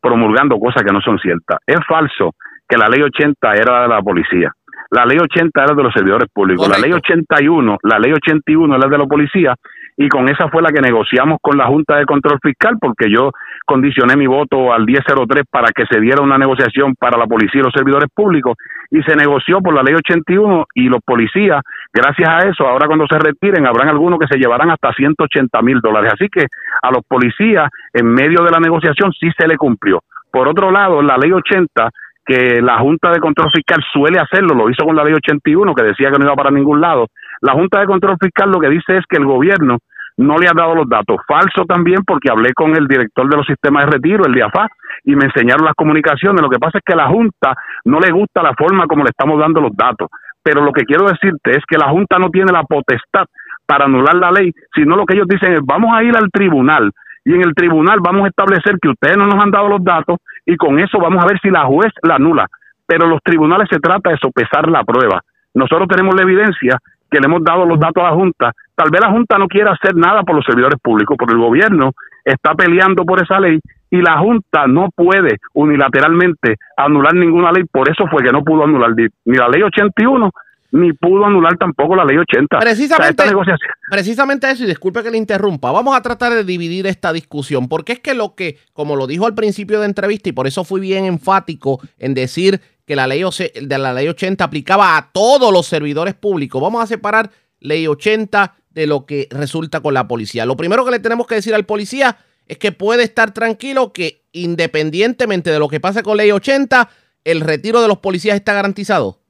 promulgando cosas que no son ciertas. Es falso que la ley 80 era de la policía. La ley 80 era de los servidores públicos. La ley 81, la ley 81 era de la policía y con esa fue la que negociamos con la Junta de Control Fiscal porque yo condicioné mi voto al 1003 para que se diera una negociación para la policía y los servidores públicos y se negoció por la ley 81 y los policías, gracias a eso, ahora cuando se retiren habrán algunos que se llevarán hasta 180 mil dólares. Así que a los policías en medio de la negociación sí se le cumplió. Por otro lado, la ley 80 que la Junta de Control Fiscal suele hacerlo, lo hizo con la ley 81 que decía que no iba para ningún lado, la Junta de Control Fiscal lo que dice es que el gobierno no le ha dado los datos. Falso también porque hablé con el director de los sistemas de retiro, el DIAFA, y me enseñaron las comunicaciones. Lo que pasa es que a la Junta no le gusta la forma como le estamos dando los datos. Pero lo que quiero decirte es que la Junta no tiene la potestad para anular la ley, sino lo que ellos dicen es vamos a ir al tribunal y en el tribunal vamos a establecer que ustedes no nos han dado los datos y con eso vamos a ver si la juez la anula. Pero los tribunales se trata de sopesar la prueba. Nosotros tenemos la evidencia que le hemos dado los datos a la Junta. Tal vez la Junta no quiera hacer nada por los servidores públicos, porque el gobierno está peleando por esa ley y la Junta no puede unilateralmente anular ninguna ley. Por eso fue que no pudo anular ni la ley 81 ni pudo anular tampoco la ley 80. Precisamente, precisamente eso, y disculpe que le interrumpa, vamos a tratar de dividir esta discusión, porque es que lo que, como lo dijo al principio de entrevista, y por eso fui bien enfático en decir que la ley, de la ley 80 aplicaba a todos los servidores públicos. Vamos a separar ley 80 de lo que resulta con la policía. Lo primero que le tenemos que decir al policía es que puede estar tranquilo que independientemente de lo que pase con ley 80, el retiro de los policías está garantizado.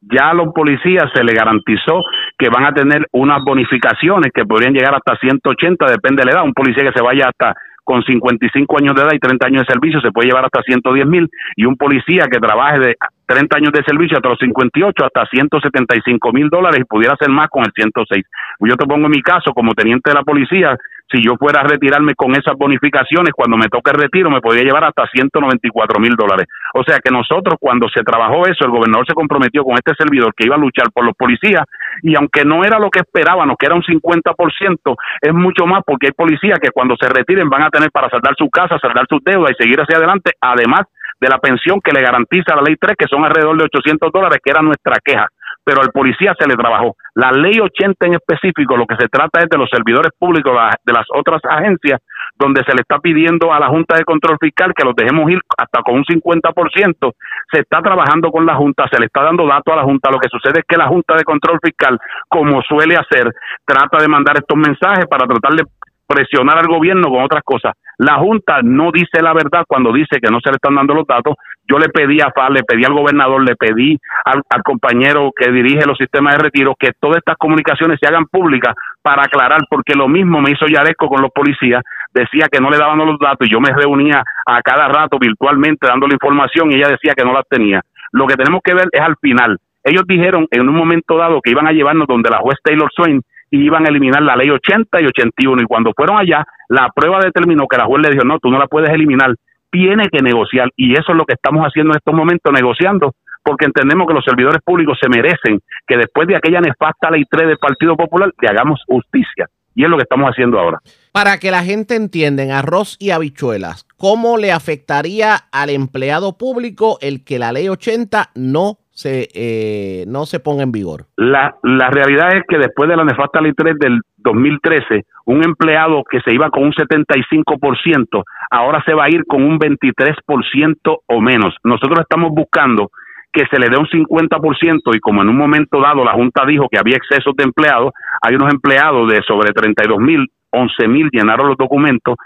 Ya a los policías se le garantizó que van a tener unas bonificaciones que podrían llegar hasta 180, depende de la edad. Un policía que se vaya hasta con 55 años de edad y 30 años de servicio se puede llevar hasta 110 mil y un policía que trabaje de 30 años de servicio hasta los 58 hasta 175 mil dólares y pudiera hacer más con el 106. Yo te pongo en mi caso como teniente de la policía, si yo fuera a retirarme con esas bonificaciones, cuando me toque el retiro, me podría llevar hasta 194 mil dólares. O sea que nosotros, cuando se trabajó eso, el gobernador se comprometió con este servidor que iba a luchar por los policías, y aunque no era lo que esperábamos, que era un 50%, es mucho más porque hay policías que cuando se retiren van a tener para saldar su casa, saldar sus deudas y seguir hacia adelante, además de la pensión que le garantiza la ley 3, que son alrededor de 800 dólares, que era nuestra queja pero al policía se le trabajó. La ley 80 en específico, lo que se trata es de los servidores públicos de las otras agencias, donde se le está pidiendo a la Junta de Control Fiscal que los dejemos ir hasta con un 50%. Se está trabajando con la Junta, se le está dando datos a la Junta. Lo que sucede es que la Junta de Control Fiscal, como suele hacer, trata de mandar estos mensajes para tratar de presionar al gobierno con otras cosas. La Junta no dice la verdad cuando dice que no se le están dando los datos. Yo le pedí a FAL, le pedí al gobernador, le pedí al, compañero que dirige los sistemas de retiro que todas estas comunicaciones se hagan públicas para aclarar, porque lo mismo me hizo Yaresco con los policías, decía que no le daban los datos y yo me reunía a cada rato virtualmente dándole información y ella decía que no las tenía. Lo que tenemos que ver es al final. Ellos dijeron en un momento dado que iban a llevarnos donde la juez Taylor Swain y iban a eliminar la ley 80 y 81. Y cuando fueron allá, la prueba determinó que la juez le dijo, no, tú no la puedes eliminar, tiene que negociar. Y eso es lo que estamos haciendo en estos momentos, negociando, porque entendemos que los servidores públicos se merecen que después de aquella nefasta ley 3 del Partido Popular, le hagamos justicia. Y es lo que estamos haciendo ahora. Para que la gente entienda, en arroz y habichuelas, ¿cómo le afectaría al empleado público el que la ley 80 no se, eh, no se ponga en vigor? La, la realidad es que después de la nefasta ley 3 del 2013, un empleado que se iba con un 75%, ahora se va a ir con un 23% o menos. Nosotros estamos buscando que se le dé un 50% y como en un momento dado la Junta dijo que había excesos de empleados, hay unos empleados de sobre 32 mil, 11 mil llenaron los documentos,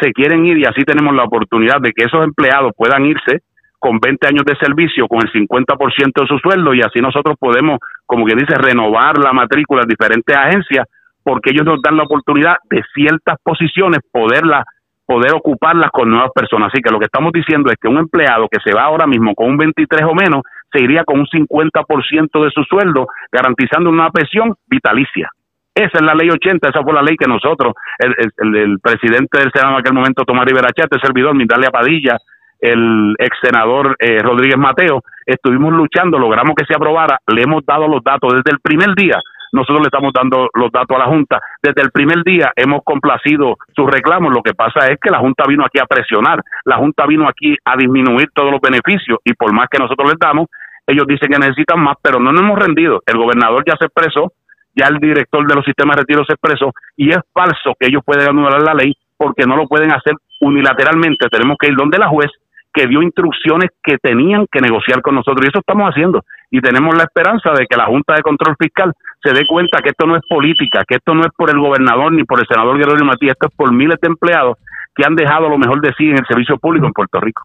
se quieren ir y así tenemos la oportunidad de que esos empleados puedan irse con 20 años de servicio, con el 50% de su sueldo y así nosotros podemos, como que dice, renovar la matrícula en diferentes agencias porque ellos nos dan la oportunidad de ciertas posiciones poderlas poder ocuparlas con nuevas personas. Así que lo que estamos diciendo es que un empleado que se va ahora mismo con un 23 o menos se iría con un 50% de su sueldo, garantizando una pensión vitalicia. Esa es la ley 80, esa fue la ley que nosotros, el, el, presidente del Senado en aquel momento, Tomás Rivera Chate, servidor, Mindalia Padilla, el ex senador eh, Rodríguez Mateo, estuvimos luchando, logramos que se aprobara, le hemos dado los datos desde el primer día. Nosotros le estamos dando los datos a la Junta. Desde el primer día hemos complacido sus reclamos. Lo que pasa es que la Junta vino aquí a presionar. La Junta vino aquí a disminuir todos los beneficios y por más que nosotros les damos, ellos dicen que necesitan más, pero no nos hemos rendido. El gobernador ya se expresó, ya el director de los sistemas de retiro se expresó y es falso que ellos puedan anular la ley porque no lo pueden hacer unilateralmente. Tenemos que ir donde la juez que dio instrucciones que tenían que negociar con nosotros y eso estamos haciendo y tenemos la esperanza de que la Junta de Control Fiscal se dé cuenta que esto no es política, que esto no es por el gobernador ni por el senador Guerrero Matías, esto es por miles de empleados que han dejado lo mejor de sí en el servicio público en Puerto Rico.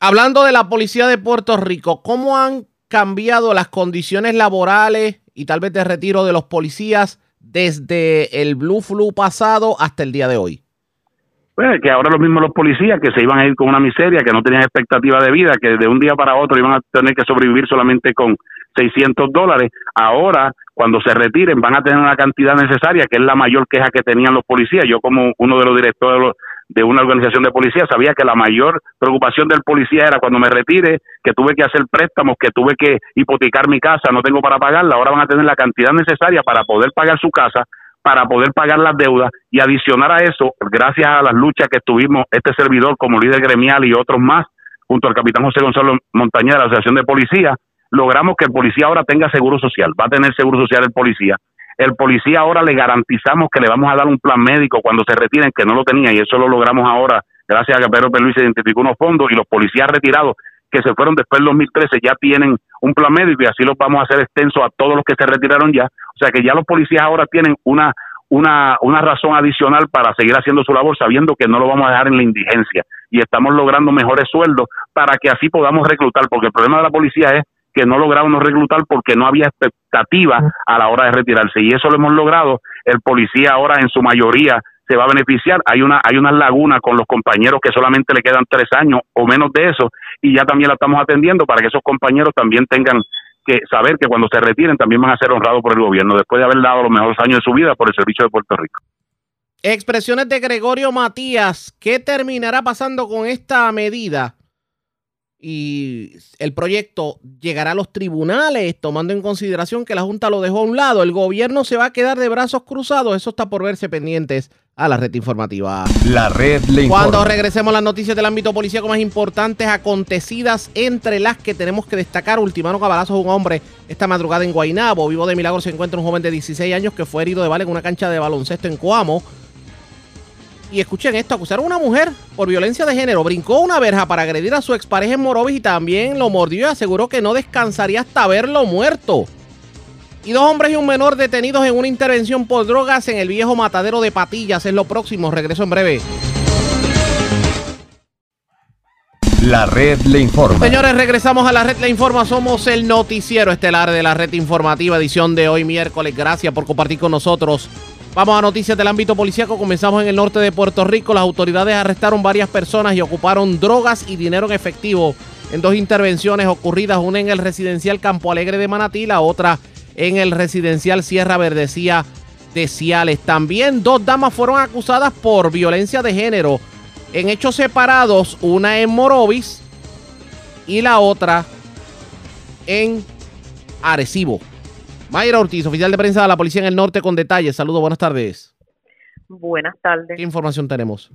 Hablando de la policía de Puerto Rico, ¿cómo han cambiado las condiciones laborales y tal vez de retiro de los policías desde el Blue Flu pasado hasta el día de hoy? Pues que ahora los mismos los policías que se iban a ir con una miseria, que no tenían expectativa de vida, que de un día para otro iban a tener que sobrevivir solamente con 600 dólares, ahora cuando se retiren van a tener una cantidad necesaria, que es la mayor queja que tenían los policías. Yo como uno de los directores de una organización de policía sabía que la mayor preocupación del policía era cuando me retire, que tuve que hacer préstamos, que tuve que hipotecar mi casa, no tengo para pagarla, ahora van a tener la cantidad necesaria para poder pagar su casa, para poder pagar las deudas y adicionar a eso, gracias a las luchas que tuvimos este servidor como líder gremial y otros más, junto al capitán José Gonzalo Montañez de la Asociación de Policía, logramos que el policía ahora tenga seguro social, va a tener seguro social el policía. El policía ahora le garantizamos que le vamos a dar un plan médico cuando se retiren, que no lo tenía, y eso lo logramos ahora, gracias a que Pedro Luis identificó unos fondos y los policías retirados que se fueron después del 2013 ya tienen un plan médico y así lo vamos a hacer extenso a todos los que se retiraron ya. O sea que ya los policías ahora tienen una, una, una razón adicional para seguir haciendo su labor sabiendo que no lo vamos a dejar en la indigencia y estamos logrando mejores sueldos para que así podamos reclutar, porque el problema de la policía es que no logramos reclutar porque no había expectativa a la hora de retirarse y eso lo hemos logrado. El policía ahora en su mayoría se va a beneficiar. Hay una hay una laguna con los compañeros que solamente le quedan tres años o menos de eso y ya también la estamos atendiendo para que esos compañeros también tengan que saber que cuando se retiren también van a ser honrados por el gobierno después de haber dado los mejores años de su vida por el servicio de Puerto Rico. Expresiones de Gregorio Matías. ¿Qué terminará pasando con esta medida? Y el proyecto llegará a los tribunales, tomando en consideración que la Junta lo dejó a un lado. El gobierno se va a quedar de brazos cruzados. Eso está por verse pendientes a la red informativa. La red le informa. Cuando regresemos las noticias del ámbito policíaco más importantes acontecidas, entre las que tenemos que destacar, ultimaron a balazos a un hombre esta madrugada en Guaynabo. Vivo de milagro se encuentra un joven de 16 años que fue herido de bala en una cancha de baloncesto en Coamo. Y escuchen esto, acusaron a una mujer por violencia de género. Brincó una verja para agredir a su expareja en Morovis y también lo mordió y aseguró que no descansaría hasta verlo muerto. Y dos hombres y un menor detenidos en una intervención por drogas en el viejo matadero de Patillas. Es lo próximo. Regreso en breve. La red le informa. Señores, regresamos a la red Le Informa. Somos el noticiero estelar de la red informativa, edición de hoy miércoles. Gracias por compartir con nosotros. Vamos a noticias del ámbito policíaco. Comenzamos en el norte de Puerto Rico. Las autoridades arrestaron varias personas y ocuparon drogas y dinero en efectivo en dos intervenciones ocurridas, una en el residencial Campo Alegre de Manatí, la otra en el residencial Sierra Verdecía de Ciales. También dos damas fueron acusadas por violencia de género en hechos separados, una en Morovis y la otra en Arecibo. Mayra Ortiz, oficial de prensa de la Policía en el Norte, con detalles. Saludos, buenas tardes. Buenas tardes. ¿Qué información tenemos?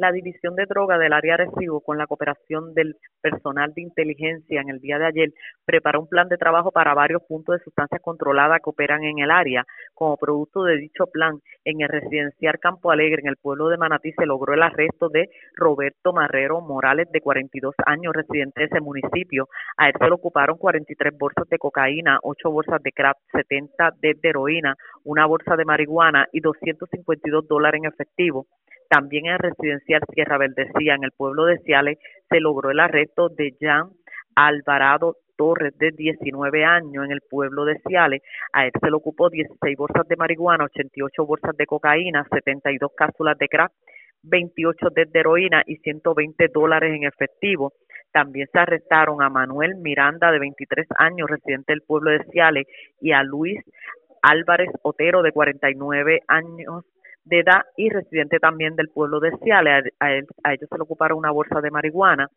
La División de Droga del área Recibo, con la cooperación del personal de inteligencia en el día de ayer, preparó un plan de trabajo para varios puntos de sustancias controladas que operan en el área. Como producto de dicho plan, en el residencial Campo Alegre, en el pueblo de Manatí, se logró el arresto de Roberto Marrero Morales, de 42 años, residente de ese municipio. A él se le ocuparon 43 bolsas de cocaína, 8 bolsas de crack, 70 de heroína, una bolsa de marihuana y 252 dólares en efectivo. También en residencial Sierra Verdecía, en el pueblo de Ciales, se logró el arresto de Jan Alvarado Torres, de 19 años, en el pueblo de Ciales. A él se le ocupó 16 bolsas de marihuana, 88 bolsas de cocaína, 72 cápsulas de crack, 28 de heroína y 120 dólares en efectivo. También se arrestaron a Manuel Miranda, de 23 años, residente del pueblo de Ciales, y a Luis Álvarez Otero, de 49 años, de edad y residente también del pueblo de Ciales. A, él- a ellos se le ocuparon una bolsa de marihuana.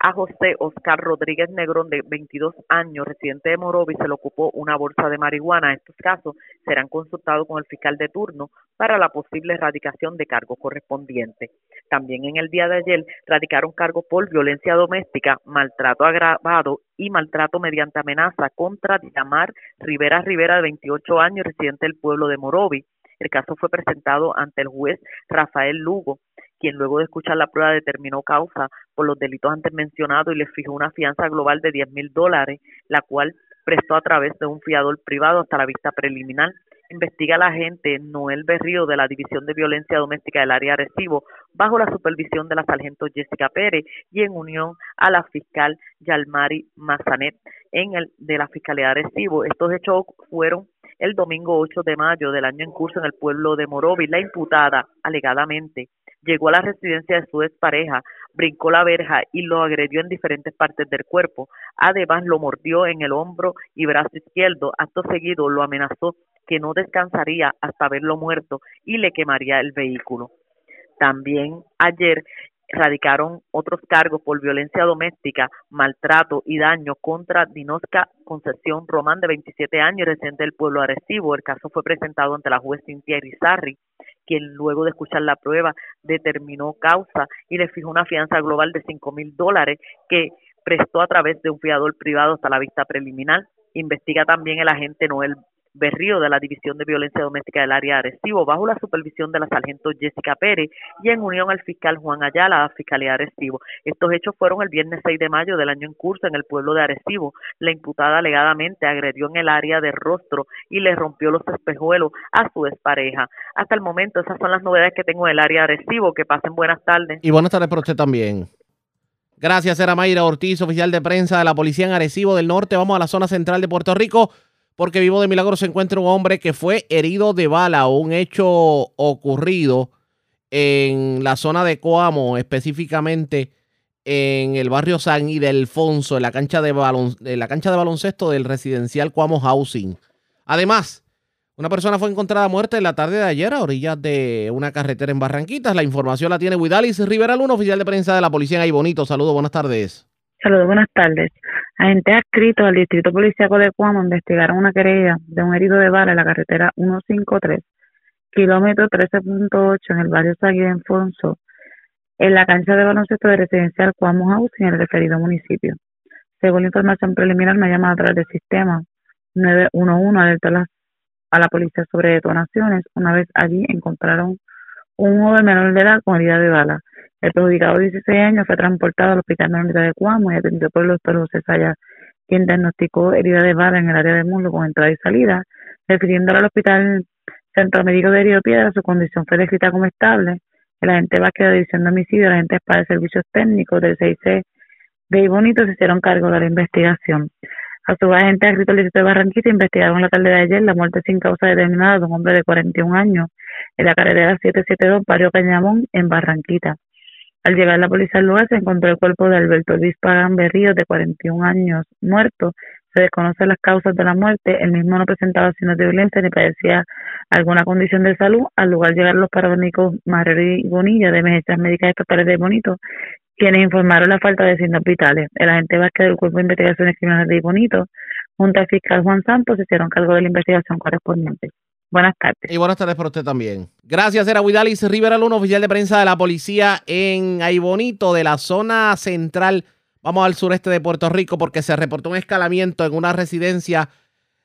A José Oscar Rodríguez Negrón, de 22 años, residente de Morovis, se le ocupó una bolsa de marihuana. Estos casos serán consultados con el fiscal de turno para la posible erradicación de cargos correspondientes. También en el día de ayer radicaron cargos por violencia doméstica, maltrato agravado y maltrato mediante amenaza contra Diamar Rivera Rivera, de 28 años, residente del pueblo de Morovis. El caso fue presentado ante el juez Rafael Lugo, quien luego de escuchar la prueba determinó causa por los delitos antes mencionados y le fijó una fianza global de 10 mil dólares, la cual prestó a través de un fiador privado hasta la vista preliminar. Investiga la agente Noel Berrío de la División de Violencia Doméstica del área Arecibo, bajo la supervisión de la sargento Jessica Pérez y en unión a la fiscal Yalmari Mazanet en el de la Fiscalía de. Estos hechos fueron el domingo 8 de mayo del año en curso en el pueblo de Morovis. La imputada, alegadamente, llegó a la residencia de su expareja, brincó la verja y lo agredió en diferentes partes del cuerpo. Además, lo mordió en el hombro y brazo izquierdo. Acto seguido, lo amenazó que no descansaría hasta verlo muerto y le quemaría el vehículo. También ayer radicaron otros cargos por violencia doméstica, maltrato y daño contra Dinosca Concepción Román, de 27 años, residente del pueblo Arecibo. El caso fue presentado ante la juez Cintia Irizarri, quien luego de escuchar la prueba determinó causa y le fijó una fianza global de 5 mil dólares que prestó a través de un fiador privado hasta la vista preliminar. Investiga también el agente Noel Berrío de la División de Violencia Doméstica del área de Arecibo, bajo la supervisión de la sargento Jessica Pérez y en unión al fiscal Juan Ayala, la Fiscalía Arecibo. Estos hechos fueron el viernes 6 de mayo del año en curso en el pueblo de Arecibo. La imputada alegadamente agredió en el área del rostro y le rompió los espejuelos a su expareja. Hasta el momento, esas son las novedades que tengo en el área de Arecibo. Que pasen buenas tardes. Y buenas tardes para usted también. Gracias, era Mayra Ortiz, oficial de prensa de la policía en Arecibo del Norte. Vamos a la zona central de Puerto Rico, porque vivo de milagro se encuentra un hombre que fue herido de bala, un hecho ocurrido en la zona de Coamo, específicamente en el barrio San Ildefonso, en la cancha de, balon- en la cancha de baloncesto del residencial Coamo Housing. Además, Una persona fue encontrada muerta en la tarde de ayer a orillas de una carretera en Barranquitas. La información la tiene Widalis Rivera Luna, oficial de prensa de la policía en Ahí Bonito. Saludos, buenas tardes. Saludos, buenas tardes. Agentes adscritos al Distrito Policiaco de Cuamo investigaron una querella de un herido de bala en la carretera 153, kilómetro 13.8 en el barrio San Fonso, en la cancha de baloncesto de residencial Cuamo House en el referido municipio. Según la información preliminar, una llamada a través del sistema 911 alertó a a la policía sobre detonaciones. Una vez allí encontraron un joven menor de edad con herida de bala. El perjudicado de 16 años fue transportado al hospital menor de Cuamo y atendido por el doctor José Saya, quien diagnosticó herida de bala en el área del muslo con entrada y salida. Refiriéndolo al hospital Centro Médico de Río Piedra, su condición fue descrita como estable. El agente Vázquez de División de Homicidio, el agente para Servicios Técnicos del 6C de Ibonito se hicieron cargo de la investigación. A su agente adscrito al distrito de Barranquita investigaron la tarde de ayer la muerte sin causa determinada de un hombre de 41 años en la carretera 772 Barrio Cañamón en Barranquita. Al llegar la policía al lugar se encontró el cuerpo de Alberto Luis Pagán Berrío de 41 años muerto. Se desconocen las causas de la muerte. El mismo no presentaba signos de violencia ni padecía alguna condición de salud. Al lugar llegaron los paramédicos Marrero y Bonilla de Emergencias Médicas Estatales de Bonito quienes informaron la falta de signos vitales. El agente Vázquez del Cuerpo de Investigaciones Criminales de Bonito, junto al fiscal Juan Santos, se hicieron cargo de la investigación correspondiente. Buenas tardes. Y buenas tardes para usted también. Gracias, era Huidalis Rivera Luna, oficial de prensa de la policía en Aibonito, de la zona central. Vamos al sureste de Puerto Rico porque se reportó un escalamiento en una residencia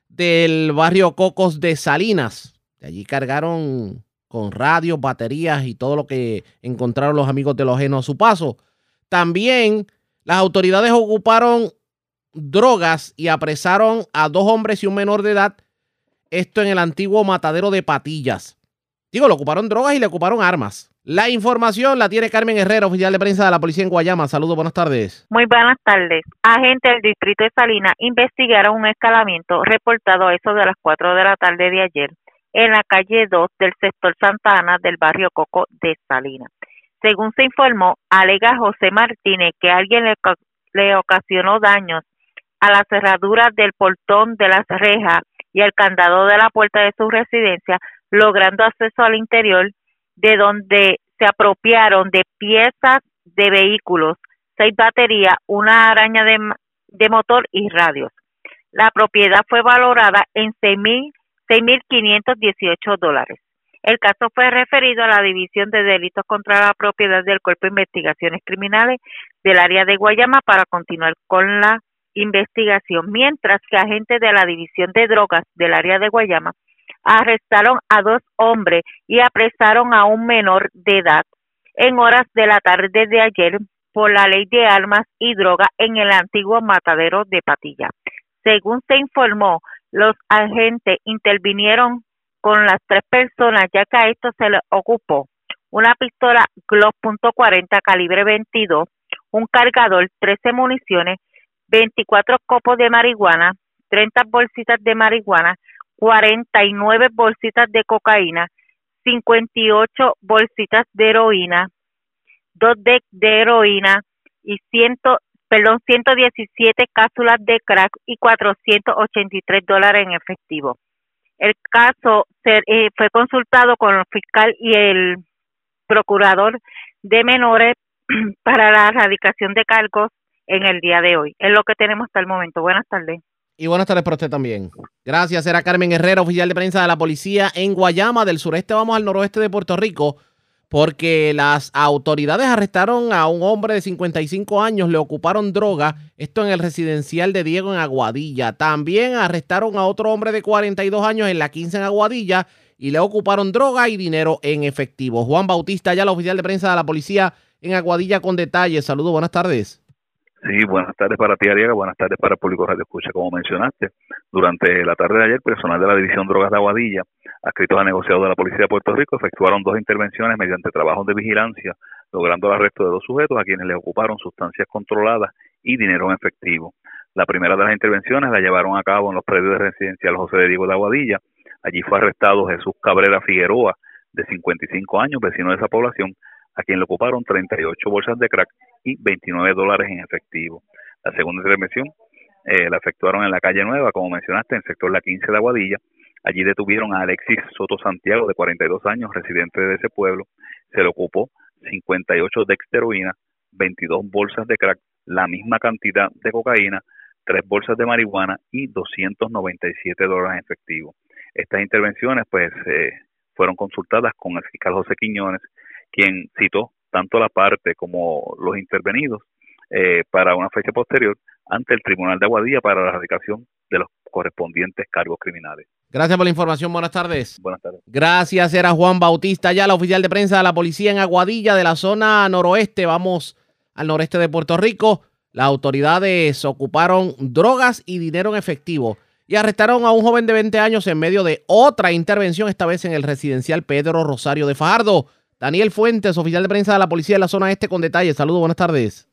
del barrio Cocos de Salinas. De allí cargaron con radios, baterías y todo lo que encontraron los amigos de los genos a su paso. También las autoridades ocuparon drogas y apresaron a dos hombres y un menor de edad. Esto en el antiguo matadero de Patillas. Digo, le ocuparon drogas y le ocuparon armas. La información la tiene Carmen Herrera, oficial de prensa de la policía en Guayama. Saludos, buenas tardes. Muy buenas tardes. Agentes del distrito de Salinas investigaron un escalamiento reportado a eso de las 4 de la tarde de ayer en la calle 2 del sector Santa Ana del barrio Coco de Salinas. Según se informó, alega José Martínez que alguien le, ocasionó daños a la cerradura del portón de las rejas y al candado de la puerta de su residencia, logrando acceso al interior, de donde se apropiaron de piezas de vehículos, seis baterías, una araña de, de motor y radios. La propiedad fue valorada en mil 6.518 dólares. El caso fue referido a la División de Delitos contra la Propiedad del Cuerpo de Investigaciones Criminales del área de Guayama para continuar con la investigación, mientras que agentes de la División de Drogas del área de Guayama arrestaron a dos hombres y apresaron a un menor de edad en horas de la tarde de ayer por la ley de armas y drogas en el antiguo matadero de Patilla. Según se informó, los agentes intervinieron con las tres personas, ya que a esto se le ocupó una pistola Glock .40 calibre 22, un cargador, 13 municiones, 24 copos de marihuana, 30 bolsitas de marihuana, 49 bolsitas de cocaína, 58 bolsitas de heroína, dos de, de heroína y 100, perdón, 117 cápsulas de crack y 483 dólares en efectivo. El caso eh, fue consultado con el fiscal y el procurador de menores para la erradicación de cargos en el día de hoy. Es lo que tenemos hasta el momento. Buenas tardes. Y buenas tardes para usted también. Gracias. Era Carmen Herrera, oficial de prensa de la policía en Guayama, del sureste. Vamos al noroeste de Puerto Rico porque las autoridades arrestaron a un hombre de 55 años, le ocuparon droga, esto en el residencial de Diego en Aguadilla. También arrestaron a otro hombre de 42 años en la 15 en Aguadilla y le ocuparon droga y dinero en efectivo. Juan Bautista, ya la oficial de prensa de la policía en Aguadilla con detalles. Saludos, buenas tardes. Sí, buenas tardes para ti, Ariaga. Buenas tardes para el público Radio Escucha. Como mencionaste, durante la tarde de ayer, personal de la División Drogas de Aguadilla, adscritos a negociados de la Policía de Puerto Rico, efectuaron dos intervenciones mediante trabajos de vigilancia, logrando el arresto de dos sujetos a quienes les ocuparon sustancias controladas y dinero en efectivo. La primera de las intervenciones la llevaron a cabo en los predios de residencial José de Diego de Aguadilla. Allí fue arrestado Jesús Cabrera Figueroa, de 55 años, vecino de esa población, a quien le ocuparon 38 bolsas de crack y 29 dólares en efectivo. La segunda intervención eh, la efectuaron en la calle Nueva, como mencionaste, en el sector La 15 de Aguadilla. Allí detuvieron a Alexis Soto Santiago, de 42 años, residente de ese pueblo. Se le ocupó 58 de heroína, 22 bolsas de crack, la misma cantidad de cocaína, tres bolsas de marihuana y 297 dólares en efectivo. Estas intervenciones pues eh, fueron consultadas con el fiscal José Quiñones, quien citó tanto la parte como los intervenidos eh, para una fecha posterior ante el Tribunal de Aguadilla para la erradicación de los correspondientes cargos criminales. Gracias por la información. Buenas tardes. Buenas tardes. Gracias. Era Juan Bautista, ya la oficial de prensa de la policía en Aguadilla de la zona noroeste. Vamos al noreste de Puerto Rico. Las autoridades ocuparon drogas y dinero en efectivo y arrestaron a un joven de 20 años en medio de otra intervención, esta vez en el residencial Pedro Rosario de Fajardo. Daniel Fuentes, oficial de prensa de la policía de la zona este, con detalles. Saludos, buenas tardes.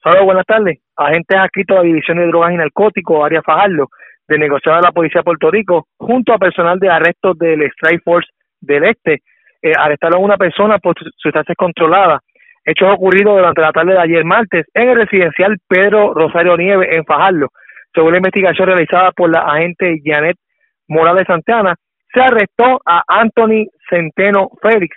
Saludos, buenas tardes. Agentes adscritos a la División de Drogas y Narcóticos, área Fajardo, de negociado de la Policía de Puerto Rico, junto a personal de arrestos del Strike Force del Este, eh, arrestaron a una persona por sustancias controladas. Hechos ocurridos durante la tarde de ayer martes en el residencial Pedro Rosario Nieve en Fajardo. Según la investigación realizada por la agente Janet Morales Santana, se arrestó a Anthony Centeno Félix,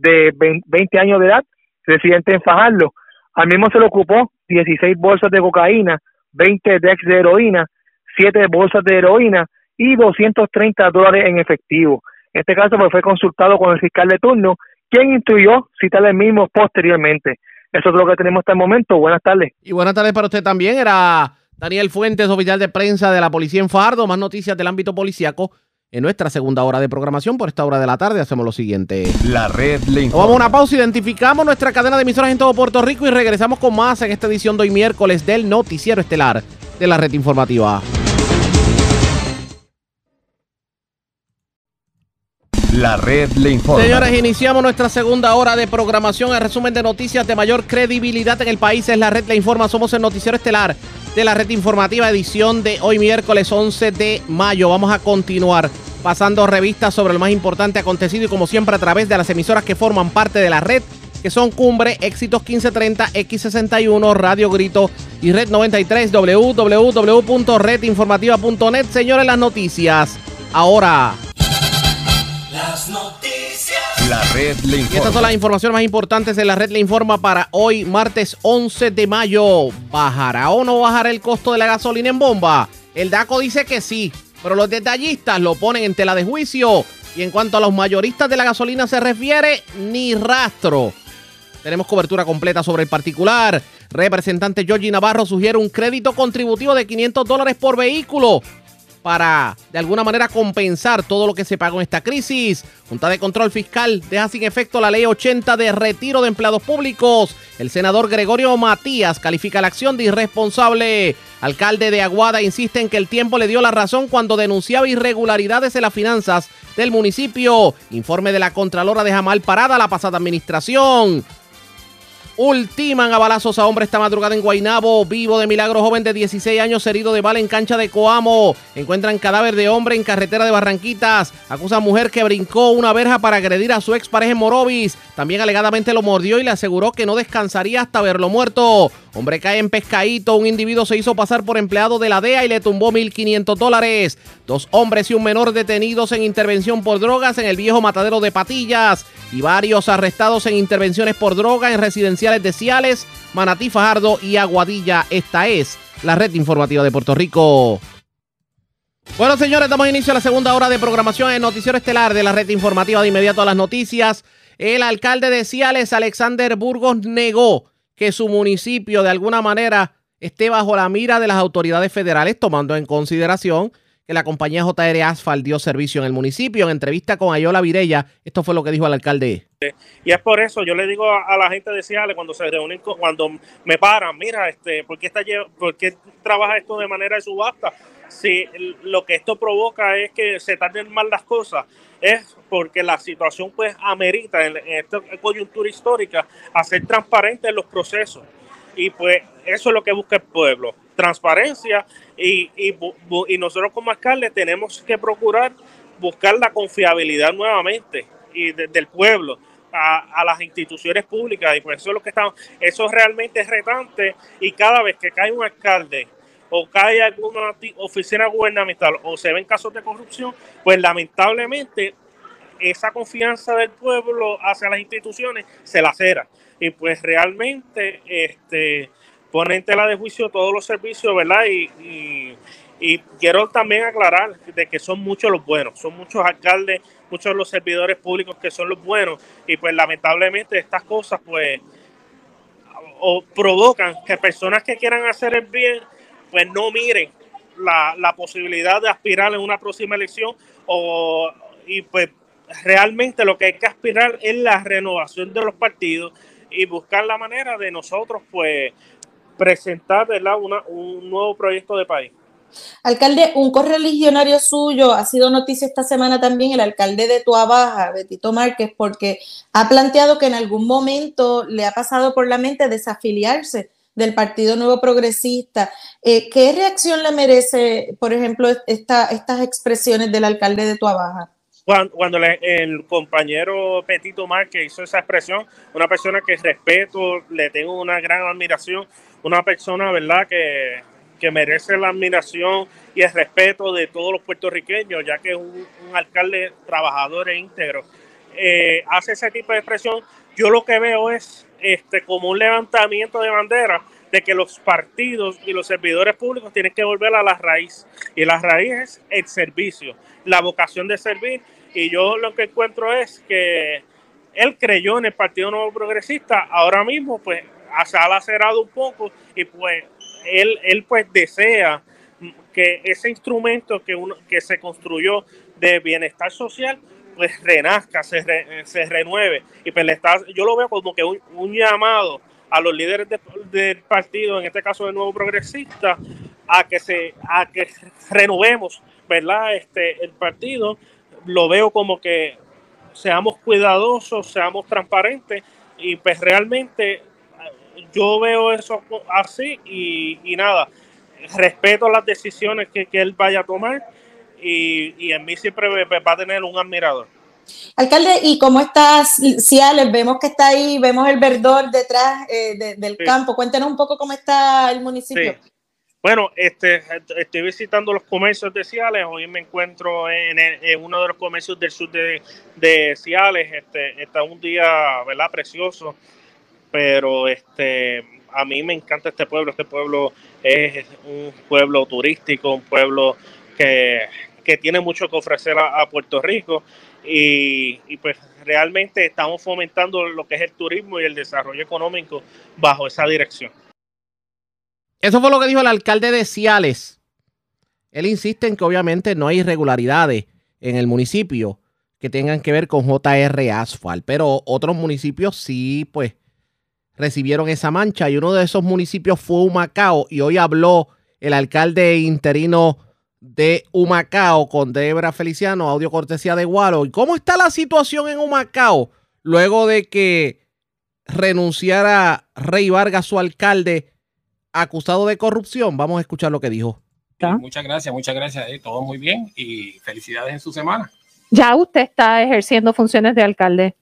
de 20 años de edad, residente en Fajardo. Al mismo se le ocupó 16 bolsas de cocaína, 20 decks de heroína, 7 bolsas de heroína y 230 dólares en efectivo. Este caso pues, fue consultado con el fiscal de turno, quien instruyó citarle mismo posteriormente. Eso es lo que tenemos hasta el momento. Buenas tardes. Y buenas tardes para usted también. Era Daniel Fuentes, oficial de prensa de la policía en Fardo. Más noticias del ámbito policíaco en nuestra segunda hora de programación. Por esta hora de la tarde hacemos lo siguiente. La red le informa. Vamos a una pausa, identificamos nuestra cadena de emisoras en todo Puerto Rico y regresamos con más en esta edición de hoy miércoles del noticiero estelar de la red informativa. La red le informa. Señores, iniciamos nuestra segunda hora de programación. El resumen de noticias de mayor credibilidad en el país es La red le informa. Somos el noticiero estelar de la red informativa edición de hoy miércoles 11 de mayo. Vamos a continuar pasando revistas sobre lo más importante acontecido y como siempre a través de las emisoras que forman parte de la red que son Cumbre, Éxitos 1530, X61, Radio Grito y Red 93, www.redinformativa.net. Señores, las noticias. Ahora. Las noticias. La red le Y informa. estas son las informaciones más importantes de la red le informa para hoy, martes 11 de mayo. ¿Bajará o no bajará el costo de la gasolina en bomba? El DACO dice que sí, pero los detallistas lo ponen en tela de juicio. Y en cuanto a los mayoristas de la gasolina se refiere, ni rastro. Tenemos cobertura completa sobre el particular. Representante Georgie Navarro sugiere un crédito contributivo de 500 dólares por vehículo para de alguna manera compensar todo lo que se pagó en esta crisis. Junta de Control Fiscal deja sin efecto la ley 80 de retiro de empleados públicos. El senador Gregorio Matías califica la acción de irresponsable. Alcalde de Aguada insiste en que el tiempo le dio la razón cuando denunciaba irregularidades en las finanzas del municipio. Informe de la Contralora deja mal parada la pasada administración. Ultiman a balazos a hombre esta madrugada en Guainabo. Vivo de milagro, joven de 16 años herido de bala en cancha de Coamo. Encuentran cadáver de hombre en carretera de Barranquitas. Acusa mujer que brincó una verja para agredir a su expareja en Morovis. También alegadamente lo mordió y le aseguró que no descansaría hasta verlo muerto. Hombre cae en pescadito. Un individuo se hizo pasar por empleado de la DEA y le tumbó 1.500 dólares. Dos hombres y un menor detenidos en intervención por drogas en el viejo matadero de Patillas. Y varios arrestados en intervenciones por droga en residenciales de Ciales, Manatí Fajardo y Aguadilla. Esta es la red informativa de Puerto Rico. Bueno, señores, damos inicio a la segunda hora de programación en Noticiero Estelar de la red informativa de inmediato a las noticias. El alcalde de Ciales, Alexander Burgos, negó que su municipio de alguna manera esté bajo la mira de las autoridades federales, tomando en consideración que la compañía JR Asphalt dio servicio en el municipio. En entrevista con Ayola Virella, esto fue lo que dijo el alcalde. Y es por eso, yo le digo a, la gente de Ciales cuando se reúnen, cuando me paran, mira, este, ¿por qué, está, ¿por qué trabaja esto de manera de subasta? Si lo que esto provoca es que se tarden mal las cosas, es porque la situación pues amerita en, esta coyuntura histórica hacer transparentes los procesos. Y pues eso es lo que busca el pueblo, transparencia. Y, y, y nosotros como alcalde tenemos que procurar buscar la confiabilidad nuevamente y de- del pueblo a, a las instituciones públicas. Y pues eso es lo que estamos, eso realmente es retante. Y cada vez que cae un alcalde o cae alguna oficina gubernamental o se ven casos de corrupción, pues lamentablemente esa confianza del pueblo hacia las instituciones se lacera. Y pues realmente este, pone en tela de juicio todos los servicios, ¿verdad? Y, y- y quiero también aclarar de que son muchos los buenos, son muchos alcaldes, muchos los servidores públicos que son los buenos. Y pues lamentablemente estas cosas pues o provocan que personas que quieran hacer el bien pues no miren la, la posibilidad de aspirar en una próxima elección o y pues realmente lo que hay que aspirar es la renovación de los partidos y buscar la manera de nosotros pues presentar ¿verdad? Una, un nuevo proyecto de país. Alcalde, un correligionario suyo ha sido noticia esta semana también, el alcalde de Tuabaja, Betito Márquez, porque ha planteado que en algún momento le ha pasado por la mente desafiliarse del Partido Nuevo Progresista. Eh, ¿Qué reacción le merece, por ejemplo, esta, estas expresiones del alcalde de Tuabaja? Cuando, cuando el compañero Petito Márquez hizo esa expresión, una persona que respeto, le tengo una gran admiración, una persona, ¿verdad?, que, que merece la admiración y el respeto de todos los puertorriqueños, ya que es un, un alcalde trabajador e íntegro. Eh, hace ese tipo de expresión, yo lo que veo es este como un levantamiento de bandera de que los partidos y los servidores públicos tienen que volver a la raíz. Y la raíz es el servicio, la vocación de servir. Y yo lo que encuentro es que él creyó en el Partido Nuevo Progresista, ahora mismo pues se ha lacerado un poco y pues él, él pues desea que ese instrumento que, uno, que se construyó de bienestar social renazca, se, se renueve. Y pues está, yo lo veo como que un, llamado a los líderes de- del partido, en este caso del Nuevo Progresista, a que se a que renovemos, ¿verdad? Este el partido lo veo como que seamos cuidadosos, seamos transparentes y pues realmente yo veo eso así y, y nada, respeto las decisiones que, que él vaya a tomar y, y en mí siempre va a tener un admirador. Alcalde, ¿y cómo estás, Ciales? Vemos que está ahí, vemos el verdor detrás eh, de- del Sí. campo. Cuéntanos un poco cómo está el municipio. Sí. Bueno, este, estoy visitando los comercios de Ciales. Hoy me encuentro en uno de los comercios del sur de, de Ciales. Este, está un día, ¿verdad? Precioso. Pero este, a mí me encanta este pueblo. Este pueblo es un pueblo turístico, un pueblo que, que tiene mucho que ofrecer a, Puerto Rico. Y, y pues realmente estamos fomentando lo que es el turismo y el desarrollo económico bajo esa dirección. Eso fue lo que dijo el alcalde de Ciales. Él insiste en que obviamente no hay irregularidades en el municipio que tengan que ver con JR Asphalt, pero otros municipios sí, pues, recibieron esa mancha y uno de esos municipios fue Humacao y hoy habló el alcalde interino de Humacao con Debra Feliciano, audio cortesía de Guaro. ¿Y cómo está la situación en Humacao luego de que renunciara Rey Vargas, su alcalde, acusado de corrupción? Vamos a escuchar lo que dijo. Muchas gracias, muchas gracias. eh, todo muy bien y felicidades en su semana. Ya usted está ejerciendo funciones de alcalde.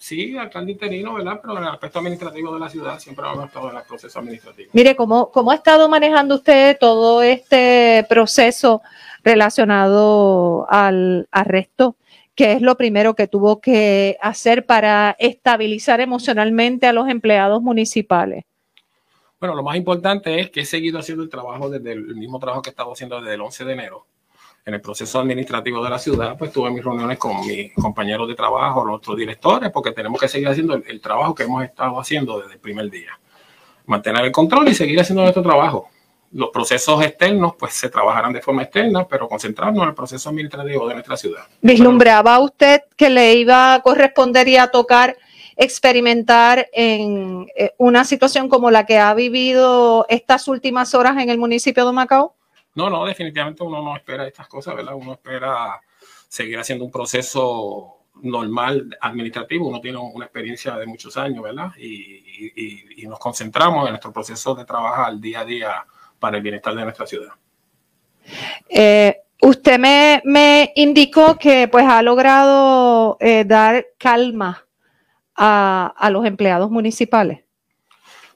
Sí, alcalde interino, ¿verdad? Pero en el aspecto administrativo de la ciudad siempre hemos estado en el proceso administrativo. Mire, ¿cómo, ¿cómo ha estado manejando usted todo este proceso relacionado al arresto? ¿Qué es lo primero que tuvo que hacer para estabilizar emocionalmente a los empleados municipales? Bueno, lo más importante es que he seguido haciendo el trabajo desde el mismo trabajo que he estado haciendo desde el 11 de enero. En el proceso administrativo de la ciudad, pues tuve mis reuniones con mis compañeros de trabajo, los otros directores, porque tenemos que seguir haciendo el, el trabajo que hemos estado haciendo desde el primer día. Mantener el control y seguir haciendo nuestro trabajo. Los procesos externos, pues se trabajarán de forma externa, pero concentrarnos en el proceso administrativo de nuestra ciudad. ¿Vislumbraba usted que le iba a corresponder y a tocar experimentar en eh, una situación como la que ha vivido estas últimas horas en el municipio de Macao? No, no, definitivamente uno no espera estas cosas, ¿verdad? Uno espera seguir haciendo un proceso normal administrativo. Uno tiene una experiencia de muchos años, ¿verdad? Y, nos concentramos en nuestro proceso de trabajar día a día para el bienestar de nuestra ciudad. Eh, usted me, me indicó que pues ha logrado eh, dar calma a los empleados municipales.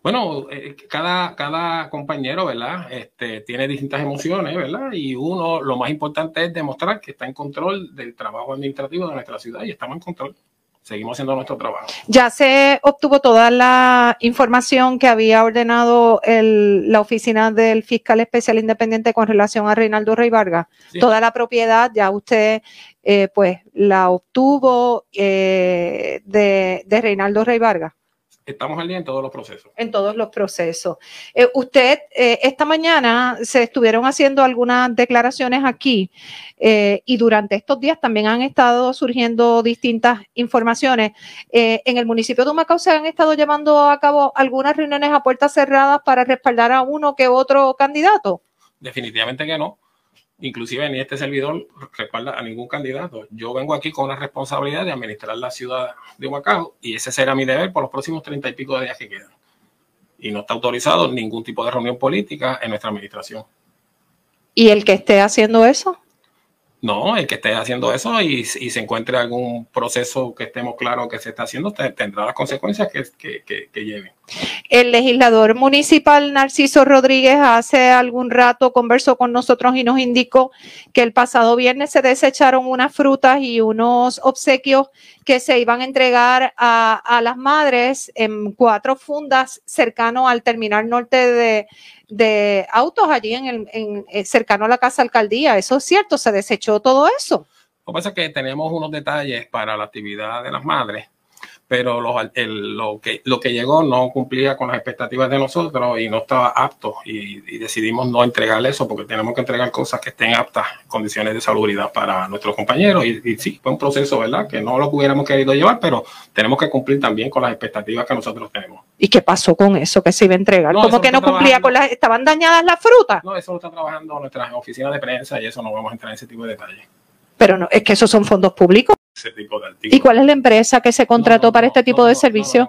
Bueno, eh, cada, cada compañero, ¿verdad? Este, tiene distintas emociones, ¿verdad? Y uno, lo más importante es demostrar que está en control del trabajo administrativo de nuestra ciudad y estamos en control. Seguimos haciendo nuestro trabajo. Ya se obtuvo toda la información que había ordenado el- la oficina del fiscal especial independiente con relación a Reinaldo Rey Vargas. Sí. Toda la propiedad ya usted eh, pues la obtuvo eh, de, de Reinaldo Rey Vargas Estamos al día en todos los procesos. en todos los procesos. Eh, usted, eh, esta mañana se estuvieron haciendo algunas declaraciones aquí eh, y durante estos días también han estado surgiendo distintas informaciones. En el municipio de Humacao se han estado llevando a cabo algunas reuniones a puertas cerradas para respaldar a uno que otro candidato. Definitivamente que no. Inclusive ni este servidor respalda a ningún candidato. Yo vengo aquí con la responsabilidad de administrar la ciudad de Humacao y ese será mi deber por los próximos treinta y pico de días que quedan. Y no está autorizado ningún tipo de reunión política en nuestra administración. Y el que esté haciendo eso, No, el que esté haciendo eso y, se encuentre algún proceso que estemos claros que se está haciendo, te- tendrá las consecuencias que, que, que, que lleven. El legislador municipal Narciso Rodríguez hace algún rato conversó con nosotros y nos indicó que el pasado viernes se desecharon unas frutas y unos obsequios que se iban a entregar a, a las madres en cuatro fundas cercano al terminal norte de, de autos allí en el en- eh, cercano a la casa alcaldía. Eso es cierto, se desechó todo eso. Lo que pasa es que tenemos unos detalles para la actividad de las madres, pero lo, el- lo, que, lo que llegó no cumplía con las expectativas de nosotros y no estaba apto y, y decidimos no entregarle eso porque tenemos que entregar cosas que estén aptas, condiciones de salubridad para nuestros compañeros y, y sí, fue un proceso, ¿verdad? Que no lo hubiéramos querido llevar, pero tenemos que cumplir también con las expectativas que nosotros tenemos. ¿Y qué pasó con eso que se iba a entregar? No, ¿Cómo que no cumplía con las... ¿Estaban dañadas las frutas? No, eso lo está trabajando nuestra oficina de prensa y eso no vamos a entrar en ese tipo de detalles. Pero no, es que esos son fondos públicos. Ese tipo de artículos. ¿Y cuál es la empresa que se contrató para este tipo de servicio?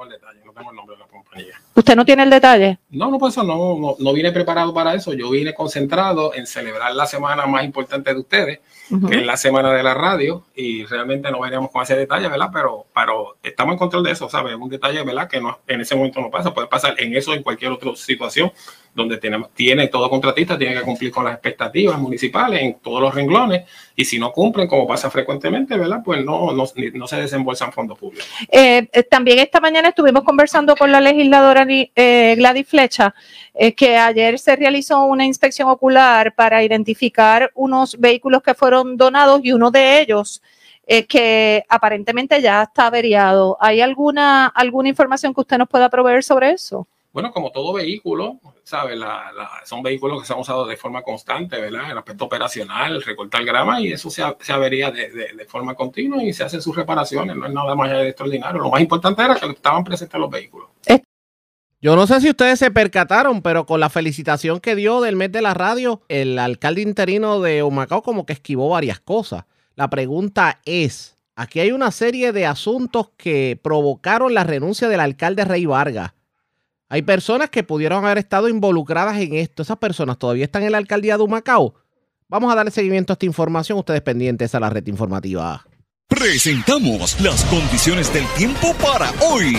¿Usted no tiene el detalle? No, no, pues eso no, no, no vine preparado para eso. Yo vine concentrado en celebrar la semana más importante de ustedes, Que es la semana de la radio, y realmente no veníamos con ese detalle, ¿verdad? Pero, pero estamos en control de eso, ¿sabes? Es un detalle, ¿verdad? Que no, en ese momento no pasa, puede pasar en eso o en cualquier otra situación donde tenemos, tiene todo contratista, tiene que cumplir con las expectativas municipales en todos los renglones, y si no cumplen, como pasa frecuentemente, ¿verdad? Pues no, no, no se desembolsan fondos públicos. Eh, eh, también esta mañana estuvimos conversando con la legisladora eh, Gladys Flecha, eh, que ayer se realizó una inspección ocular para identificar unos vehículos que fueron donados y uno de ellos eh, que aparentemente ya está averiado. ¿Hay alguna, alguna información que usted nos pueda proveer sobre eso? Bueno, como todo vehículo, ¿sabes? La- la- son vehículos que se han usado de forma constante, ¿verdad? El aspecto operacional, recortar grama y eso se, se avería de, de- de forma continua y se hacen sus reparaciones, no es nada más extraordinario. Lo más importante era que estaban presentes los vehículos. Yo no sé si ustedes se percataron, pero con la felicitación que dio del mes de la radio, el alcalde interino de Humacao como que esquivó varias cosas. La pregunta es, aquí hay una serie de asuntos que provocaron la renuncia del alcalde Rey Vargas. Hay personas que pudieron haber estado involucradas en esto. Esas personas todavía están en la alcaldía de Humacao. Vamos a darle seguimiento a esta información. Ustedes pendientes a la red informativa. Presentamos las condiciones del tiempo para hoy.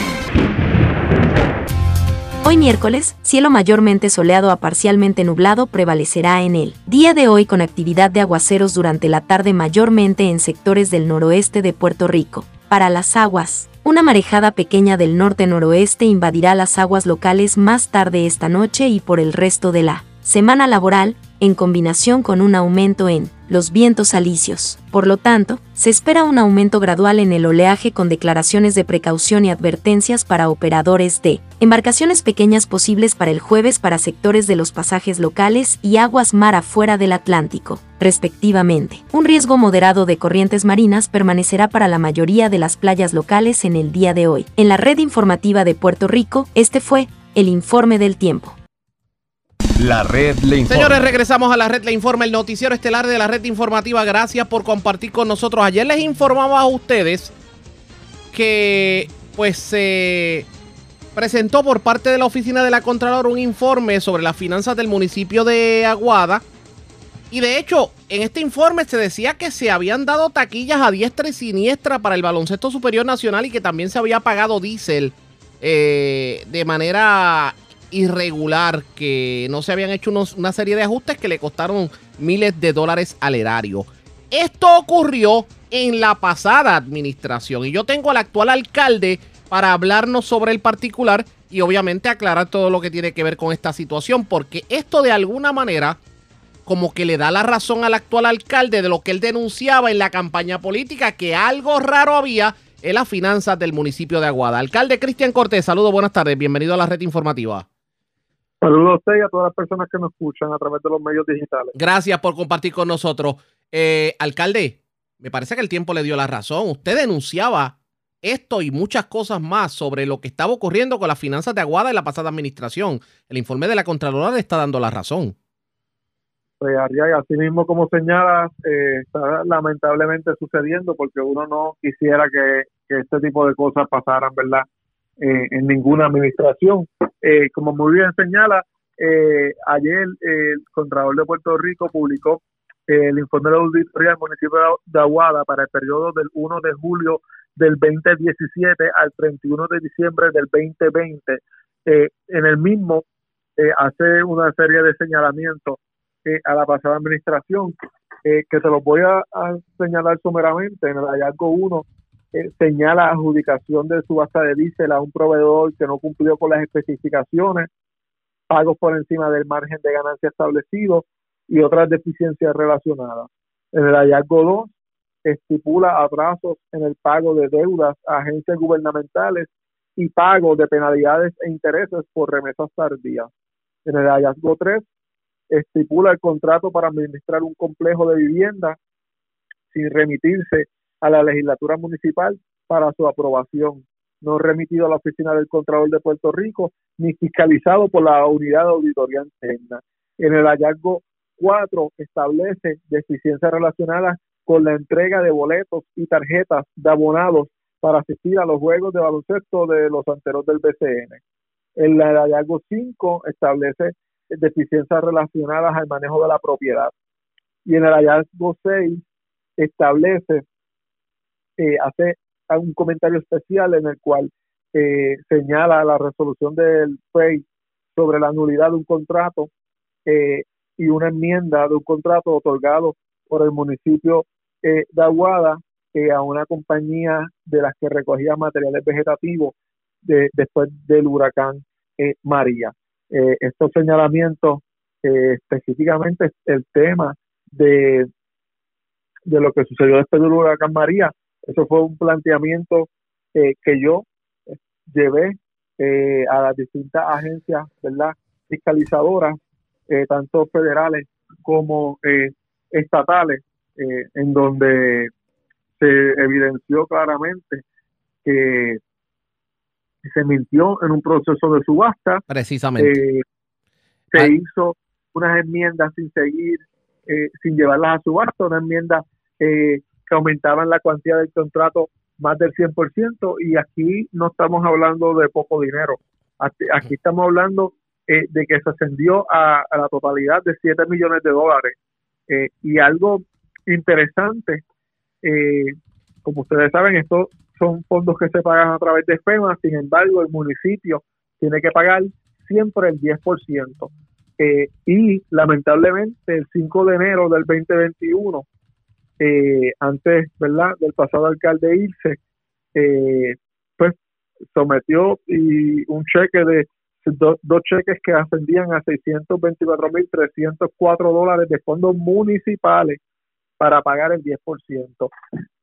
Hoy miércoles, cielo mayormente soleado a parcialmente nublado prevalecerá en el día de hoy con actividad de aguaceros durante la tarde mayormente en sectores del noroeste de Puerto Rico. Para las aguas, una marejada pequeña del norte-noroeste invadirá las aguas locales más tarde esta noche y por el resto de la semana laboral, en combinación con un aumento en los vientos alisios. Por lo tanto, se espera un aumento gradual en el oleaje con declaraciones de precaución y advertencias para operadores de embarcaciones pequeñas posibles para el jueves para sectores de los pasajes locales y aguas mar afuera del Atlántico, respectivamente. Un riesgo moderado de corrientes marinas permanecerá para la mayoría de las playas locales en el día de hoy. En la red informativa de Puerto Rico, este fue el informe del tiempo. La red le informa. Señores, regresamos a la red Le Informa, el noticiero estelar de la red informativa. Gracias por compartir con nosotros. Ayer les informamos a ustedes que pues se presentó por parte de la oficina de la Contralor un informe sobre las finanzas del municipio de Aguada. Y de hecho, en este informe se decía que se habían dado taquillas a diestra y siniestra para el baloncesto superior nacional y que también se había pagado diésel eh, de manera irregular que no se habían hecho una serie de ajustes que le costaron miles de dólares al erario. Esto ocurrió en la pasada administración y yo tengo al actual alcalde para hablarnos sobre el particular y obviamente aclarar todo lo que tiene que ver con esta situación porque esto de alguna manera como que le da la razón al actual alcalde de lo que él denunciaba en la campaña política, que algo raro había en las finanzas del municipio de Aguada. Alcalde Cristian Cortés, saludos, buenas tardes, bienvenido a la red informativa. Saludos a usted y a todas las personas que nos escuchan a través de los medios digitales. Gracias por compartir con nosotros. Eh, alcalde, me parece que el tiempo le dio la razón. Usted denunciaba esto y muchas cosas más sobre lo que estaba ocurriendo con las finanzas de Aguada en la pasada administración. El informe de la Contralora le está dando la razón. Pues Arriaga, así mismo como señalas, eh, está lamentablemente sucediendo porque uno no quisiera que, que este tipo de cosas pasaran, ¿verdad? Eh, en ninguna administración. Eh, como muy bien señala, eh, ayer el Contralor de Puerto Rico publicó eh, el informe de auditoría del municipio de Aguada para el periodo del 1 de julio del 2017 al 31 de diciembre del 2020. Eh, en el mismo eh, hace una serie de señalamientos a la pasada administración, que te los voy a, a señalar someramente. En el hallazgo 1 eh, señala adjudicación de subasta de diésel a un proveedor que no cumplió con las especificaciones, pagos por encima del margen de ganancia establecido y otras deficiencias relacionadas. En el hallazgo 2 estipula atrasos en el pago de deudas a agencias gubernamentales y pago de penalidades e intereses por remesas tardías. En el hallazgo 3 estipula el contrato para administrar un complejo de vivienda sin remitirse a la legislatura municipal para su aprobación, no remitido a la oficina del Contralor de Puerto Rico ni fiscalizado por la unidad de auditoría interna. En el hallazgo 4 establece deficiencias relacionadas con la entrega de boletos y tarjetas de abonados para asistir a los juegos de baloncesto de los anteros del BCN. En el hallazgo 5 establece deficiencias relacionadas al manejo de la propiedad. Y en el hallazgo 6 establece, eh, hace un comentario especial en el cual eh, señala la resolución del FEI sobre la nulidad de un contrato eh, y una enmienda de un contrato otorgado por el municipio eh, de Aguada eh, a una compañía de las que recogía materiales vegetativos de- después del huracán María. Estos señalamientos, específicamente el tema de, de lo que sucedió después del huracán María, eso fue un planteamiento eh, que yo eh, llevé eh, a las distintas agencias verdad fiscalizadoras eh, tanto federales como eh, estatales en donde se evidenció claramente que se mintió en un proceso de subasta Precisamente. se hizo unas enmiendas sin seguir, eh, sin llevarlas a subasta, una enmienda eh, que aumentaban la cuantía del contrato más del 100% y aquí no estamos hablando de poco dinero, aquí, estamos hablando eh, de que se ascendió a, a la totalidad de 7 millones de dólares. Eh, y algo interesante, eh, como ustedes saben, estos son fondos que se pagan a través de FEMA, sin embargo, el municipio tiene que pagar siempre el 10%. Eh, y lamentablemente, el 5 de enero del 2021, eh, antes ¿verdad? del pasado alcalde irse, eh, pues sometió y un cheque de do- dos cheques que ascendían a 624.304 dólares de fondos municipales para pagar el 10%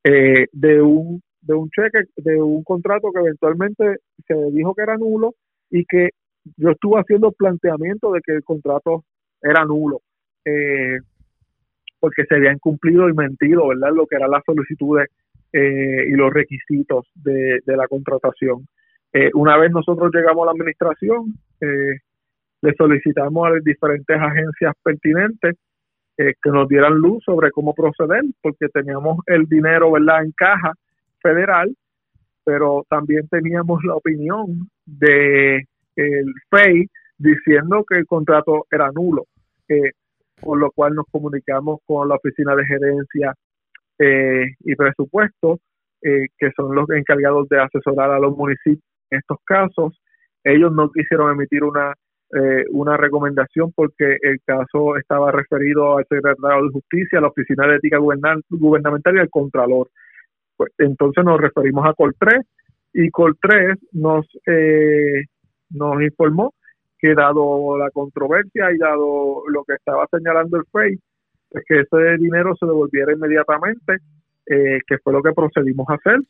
eh, de un de un cheque de un contrato que eventualmente se dijo que era nulo y que yo estuve haciendo planteamiento de que el contrato era nulo eh, porque se habían cumplido y mentido verdad lo que eran las solicitudes eh, y los requisitos de, la contratación. Eh, una vez nosotros llegamos a la administración eh, le solicitamos a las diferentes agencias pertinentes que nos dieran luz sobre cómo proceder, porque teníamos el dinero verdad en caja federal, pero también teníamos la opinión de el FEI diciendo que el contrato era nulo, eh, por lo cual nos comunicamos con la oficina de gerencia eh, y presupuesto, eh, que son los encargados de asesorar a los municipios en estos casos. Ellos no quisieron emitir una eh, una recomendación porque el caso estaba referido al secretario de Justicia, a la Oficina de Ética Gubernamental y al Contralor. Pues, entonces nos referimos a Col 3 y Col 3 nos, eh, nos informó que dado la controversia y dado lo que estaba señalando el FEI, pues que ese dinero se devolviera inmediatamente, eh, que fue lo que procedimos a hacer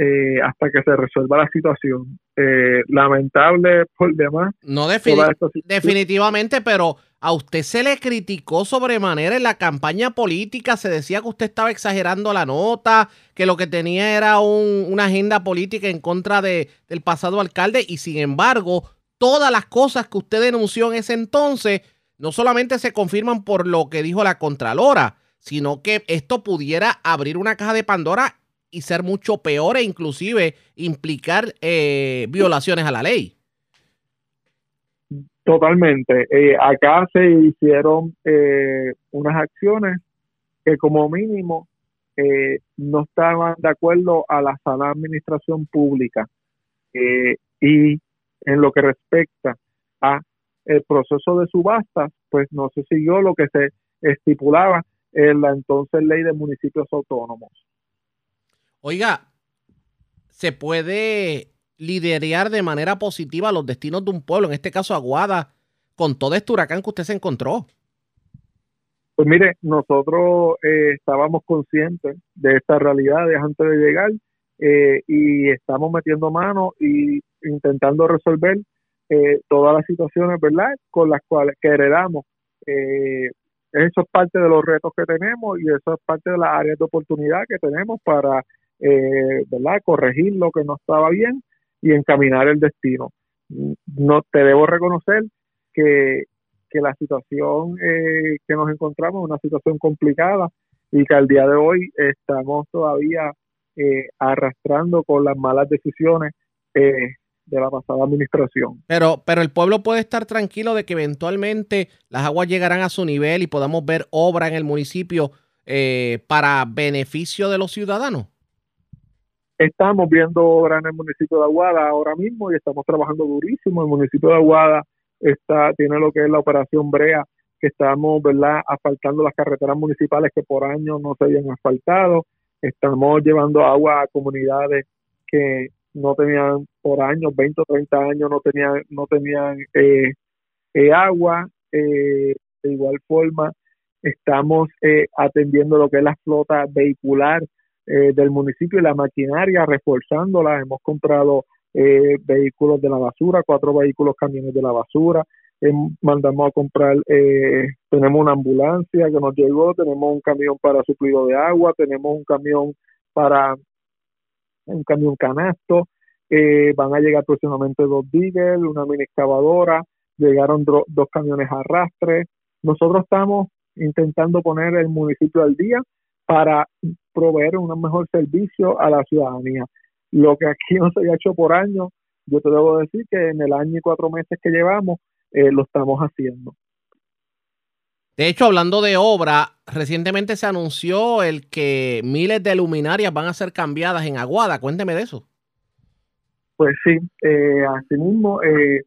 eh, hasta que se resuelva la situación. Eh, lamentable por demás. No defini- definitivamente, pero a usted se le criticó sobremanera en la campaña política, se decía que usted estaba exagerando la nota, que lo que tenía era un- una agenda política en contra de, del pasado alcalde y sin embargo, todas las cosas que usted denunció en ese entonces no solamente se confirman por lo que dijo la Contralora, sino que esto pudiera abrir una caja de Pandora y ser mucho peor e inclusive implicar eh, violaciones a la ley. Totalmente. Eh, acá se hicieron eh, unas acciones que como mínimo eh, no estaban de acuerdo a la sana administración pública y en lo que respecta a el proceso de subastas, pues no se siguió lo que se estipulaba en la entonces ley de municipios autónomos. Oiga, se puede liderar de manera positiva los destinos de un pueblo, en este caso Aguada, con todo este huracán que usted se encontró. Pues mire, nosotros eh, estábamos conscientes de estas realidades antes de llegar eh, y estamos metiendo mano y intentando resolver eh, todas las situaciones, ¿verdad? Con las cuales que heredamos. Eh, eso es parte de los retos que tenemos y eso es parte de las áreas de oportunidad que tenemos para, eh, ¿verdad? Corregir lo que no estaba bien y encaminar el destino. No te debo reconocer que que la situación eh, que nos encontramos es una situación complicada y que al día de hoy estamos todavía eh, arrastrando con las malas decisiones eh, de la pasada administración. Pero, pero el pueblo puede estar tranquilo de que eventualmente las aguas llegarán a su nivel y podamos ver obra en el municipio eh, para beneficio de los ciudadanos. Estamos viendo obra en el municipio de Aguada ahora mismo y estamos trabajando durísimo. El municipio de Aguada está tiene lo que es la operación Brea, que estamos, ¿verdad?, asfaltando las carreteras municipales que por años no se habían asfaltado. Estamos llevando agua a comunidades que no tenían por años, 20 o 30 años, no tenían, no tenían eh, eh, agua. Eh, de igual forma, estamos eh, atendiendo lo que es la flota vehicular eh, del municipio y la maquinaria, reforzándola. Hemos comprado eh, vehículos de la basura, cuatro vehículos camiones de la basura. Em, mandamos a comprar, tenemos una ambulancia que nos llegó, tenemos un camión para suplido de agua, tenemos un camión para un camión canasto, eh, van a llegar próximamente dos diggers, una mini excavadora, llegaron dos camiones arrastre. Nosotros estamos intentando poner el municipio al día para proveer un mejor servicio a la ciudadanía. Lo que aquí no se ha hecho por años, yo te debo decir que en el año y cuatro meses que llevamos, eh, lo estamos haciendo. De hecho, hablando de obra, recientemente se anunció el que miles de luminarias van a ser cambiadas en Aguada. Cuénteme de eso. Pues sí, eh, asimismo, eh,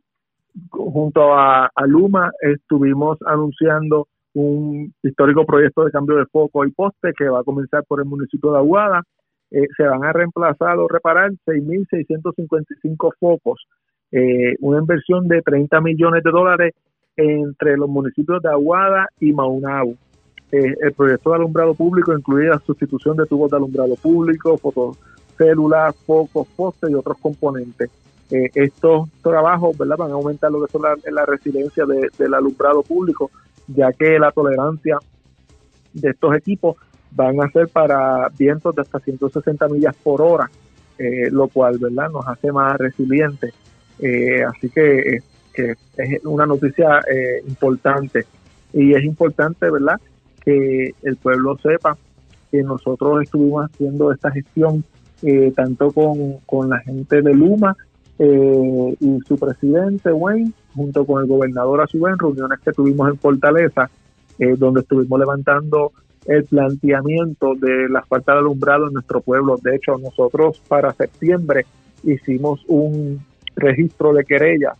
junto a, Luma estuvimos anunciando un histórico proyecto de cambio de foco y poste que va a comenzar por el municipio de Aguada. Eh, se van a reemplazar o reparar 6.655 focos, eh, una inversión de 30 millones de dólares entre los municipios de Aguada y Maunabo. Eh, el proyecto de alumbrado público incluye la sustitución de tubos de alumbrado público, fotocélulas, focos, postes y otros componentes. Eh, estos trabajos ¿verdad? van a aumentar lo que son la, la resiliencia de- del alumbrado público, ya que la tolerancia de estos equipos van a ser para vientos de hasta 160 millas por hora, eh, lo cual verdad nos hace más resilientes. Así que, que es una noticia eh, importante y es importante verdad que el pueblo sepa que nosotros estuvimos haciendo esta gestión eh, tanto con, con la gente de Luma eh, y su presidente Wayne, junto con el gobernador a su en reuniones que tuvimos en Fortaleza, eh, donde estuvimos levantando el planteamiento de la falta de alumbrado en nuestro pueblo. De hecho, nosotros para septiembre hicimos un registro de querella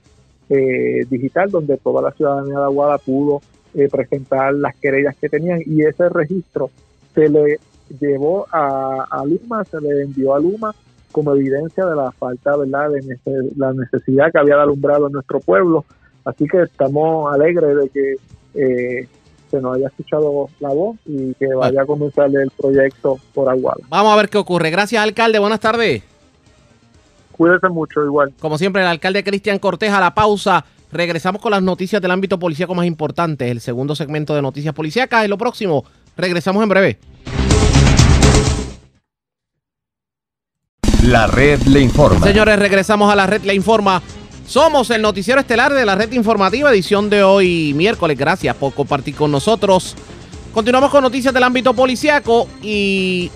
eh, digital donde toda la ciudadanía de Aguada pudo eh, presentar las querellas que tenían y ese registro se le llevó a, Luma, se le envió a Luma como evidencia de la falta, ¿verdad?, de la necesidad que había alumbrado en nuestro pueblo. Así que estamos alegres de que eh, se nos haya escuchado la voz y que vaya a comenzar el proyecto por Aguada. Vamos a ver qué ocurre. Gracias, alcalde. Buenas tardes. Cuídese mucho, igual. Como siempre, el alcalde Cristian Cortés a la pausa. Regresamos con las noticias del ámbito policíaco más importantes. El segundo segmento de noticias policíacas. En lo próximo, regresamos en breve. La red le informa. Señores, regresamos a la red Le Informa. Somos el noticiero estelar de la red informativa, edición de hoy miércoles. Gracias por compartir con nosotros. Continuamos con noticias del ámbito policiaco y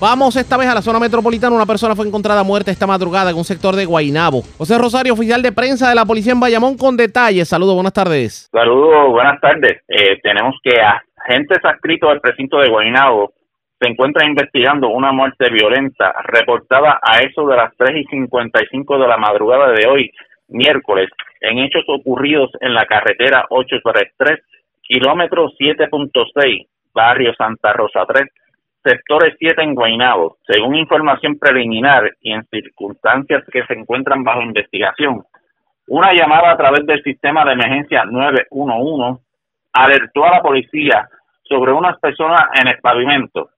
vamos esta vez a la zona metropolitana. Una persona fue encontrada muerta esta madrugada en un sector de Guainabo. José Rosario, oficial de prensa de la policía en Bayamón, con detalles. Saludos, buenas tardes. Saludos, buenas tardes. Eh, tenemos que agentes adscritos al precinto de Guaynabo se encuentran investigando una muerte violenta reportada a eso de las 3 y 55 de la madrugada de hoy, miércoles, en hechos ocurridos en la carretera 833, kilómetro 7.6, barrio Santa Rosa 3, sectores 7 en Guaynabo. Según información preliminar y en circunstancias que se encuentran bajo investigación, una llamada a través del sistema de emergencia 911 alertó a la policía sobre unas personas en el pavimento.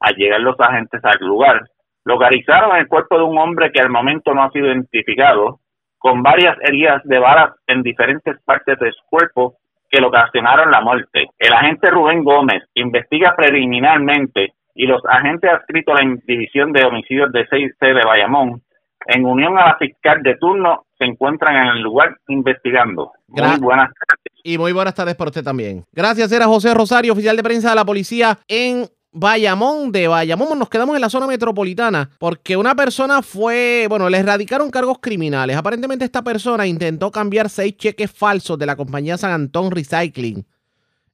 Al llegar los agentes al lugar, localizaron el cuerpo de un hombre que al momento no ha sido identificado, con varias heridas de balas en diferentes partes de su cuerpo que le ocasionaron la muerte. El agente Rubén Gómez investiga preliminarmente y los agentes adscritos a la División de Homicidios de 6C de Bayamón, en unión a la fiscal de turno, se encuentran en el lugar investigando. Muy buenas tardes. Y muy buenas tardes para usted también. Gracias, era José Rosario, oficial de prensa de la policía en Bayamón. De Bayamón nos quedamos en la zona metropolitana porque una persona fue, bueno, le erradicaron cargos criminales. Aparentemente esta persona intentó cambiar seis cheques falsos de la compañía San Antón Recycling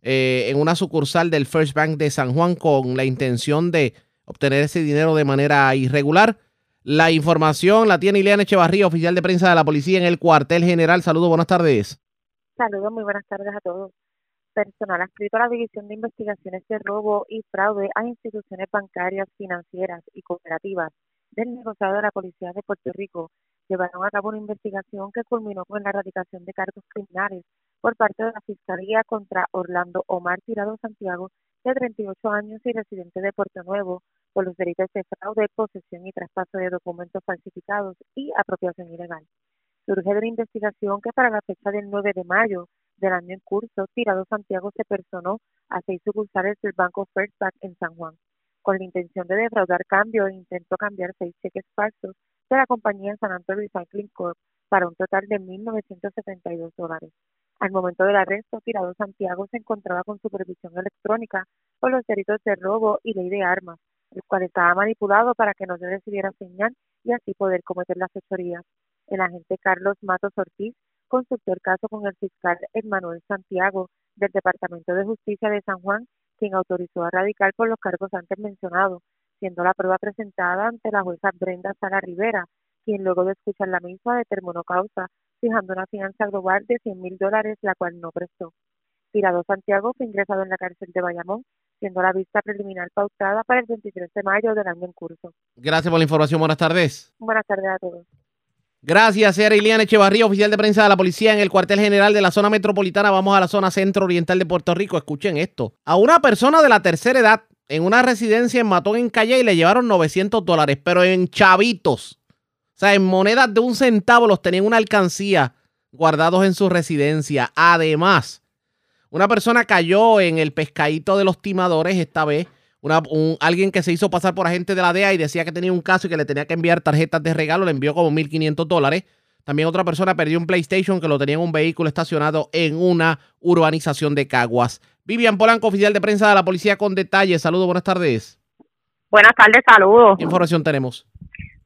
eh, en una sucursal del First Bank de San Juan con la intención de obtener ese dinero de manera irregular. La información la tiene Ileana Echevarría, oficial de prensa de la policía en el cuartel general. Saludos, buenas tardes. Saludos, muy buenas tardes a todos. Personal adscrito a la División de Investigaciones de Robo y Fraude a instituciones bancarias, financieras y cooperativas del negociado de la Policía de Puerto Rico llevaron a cabo una investigación que culminó con la erradicación de cargos criminales por parte de la Fiscalía contra Orlando Omar Tirado Santiago, de 38 años y residente de Puerto Nuevo, por los delitos de fraude, posesión y traspaso de documentos falsificados y apropiación ilegal. Surge de una investigación que para la fecha del 9 de mayo del año en curso, Tirado Santiago se personó a seis sucursales del Banco First Bank en San Juan, con la intención de defraudar cambio e intentó cambiar seis cheques falsos de la compañía San Antonio Recycling Corp para un total de 1.972 dólares. Al momento del arresto, Tirado Santiago se encontraba con supervisión electrónica por los delitos de robo y ley de armas, el cual estaba manipulado para que no se recibiera señal y así poder cometer las fechorías. El agente Carlos Matos Ortiz consultó el caso con el fiscal Emmanuel Santiago del Departamento de Justicia de San Juan, quien autorizó a radicar por los cargos antes mencionados, siendo la prueba presentada ante la jueza Brenda Sala Rivera, quien luego de escuchar la misma determinó causa, fijando una fianza global de 100 mil dólares, la cual no prestó. Tirado Santiago fue ingresado en la cárcel de Bayamón, siendo la vista preliminar pautada para el 23 de mayo del año en curso. Gracias por la información. Buenas tardes. Buenas tardes a todos. Gracias, era Iliana Echevarría, oficial de prensa de la policía en el cuartel general de la zona metropolitana. Vamos a la zona centro-oriental de Puerto Rico. Escuchen esto. A una persona de la tercera edad en una residencia en Matón, en Calle, y le llevaron 900 dólares, pero en chavitos. O sea, en monedas de un centavo los tenían en una alcancía guardados en su residencia. Además, una persona cayó en el pescadito de los timadores esta vez. Una, un- alguien que se hizo pasar por agente de la DEA y decía que tenía un caso y que le tenía que enviar tarjetas de regalo, le envió como 1.500 dólares. También otra persona perdió un PlayStation que lo tenía en un vehículo estacionado en una urbanización de Caguas. Vivian Polanco, oficial de prensa de la policía con detalles. Saludos, buenas tardes. Buenas tardes, saludos. ¿Qué información tenemos?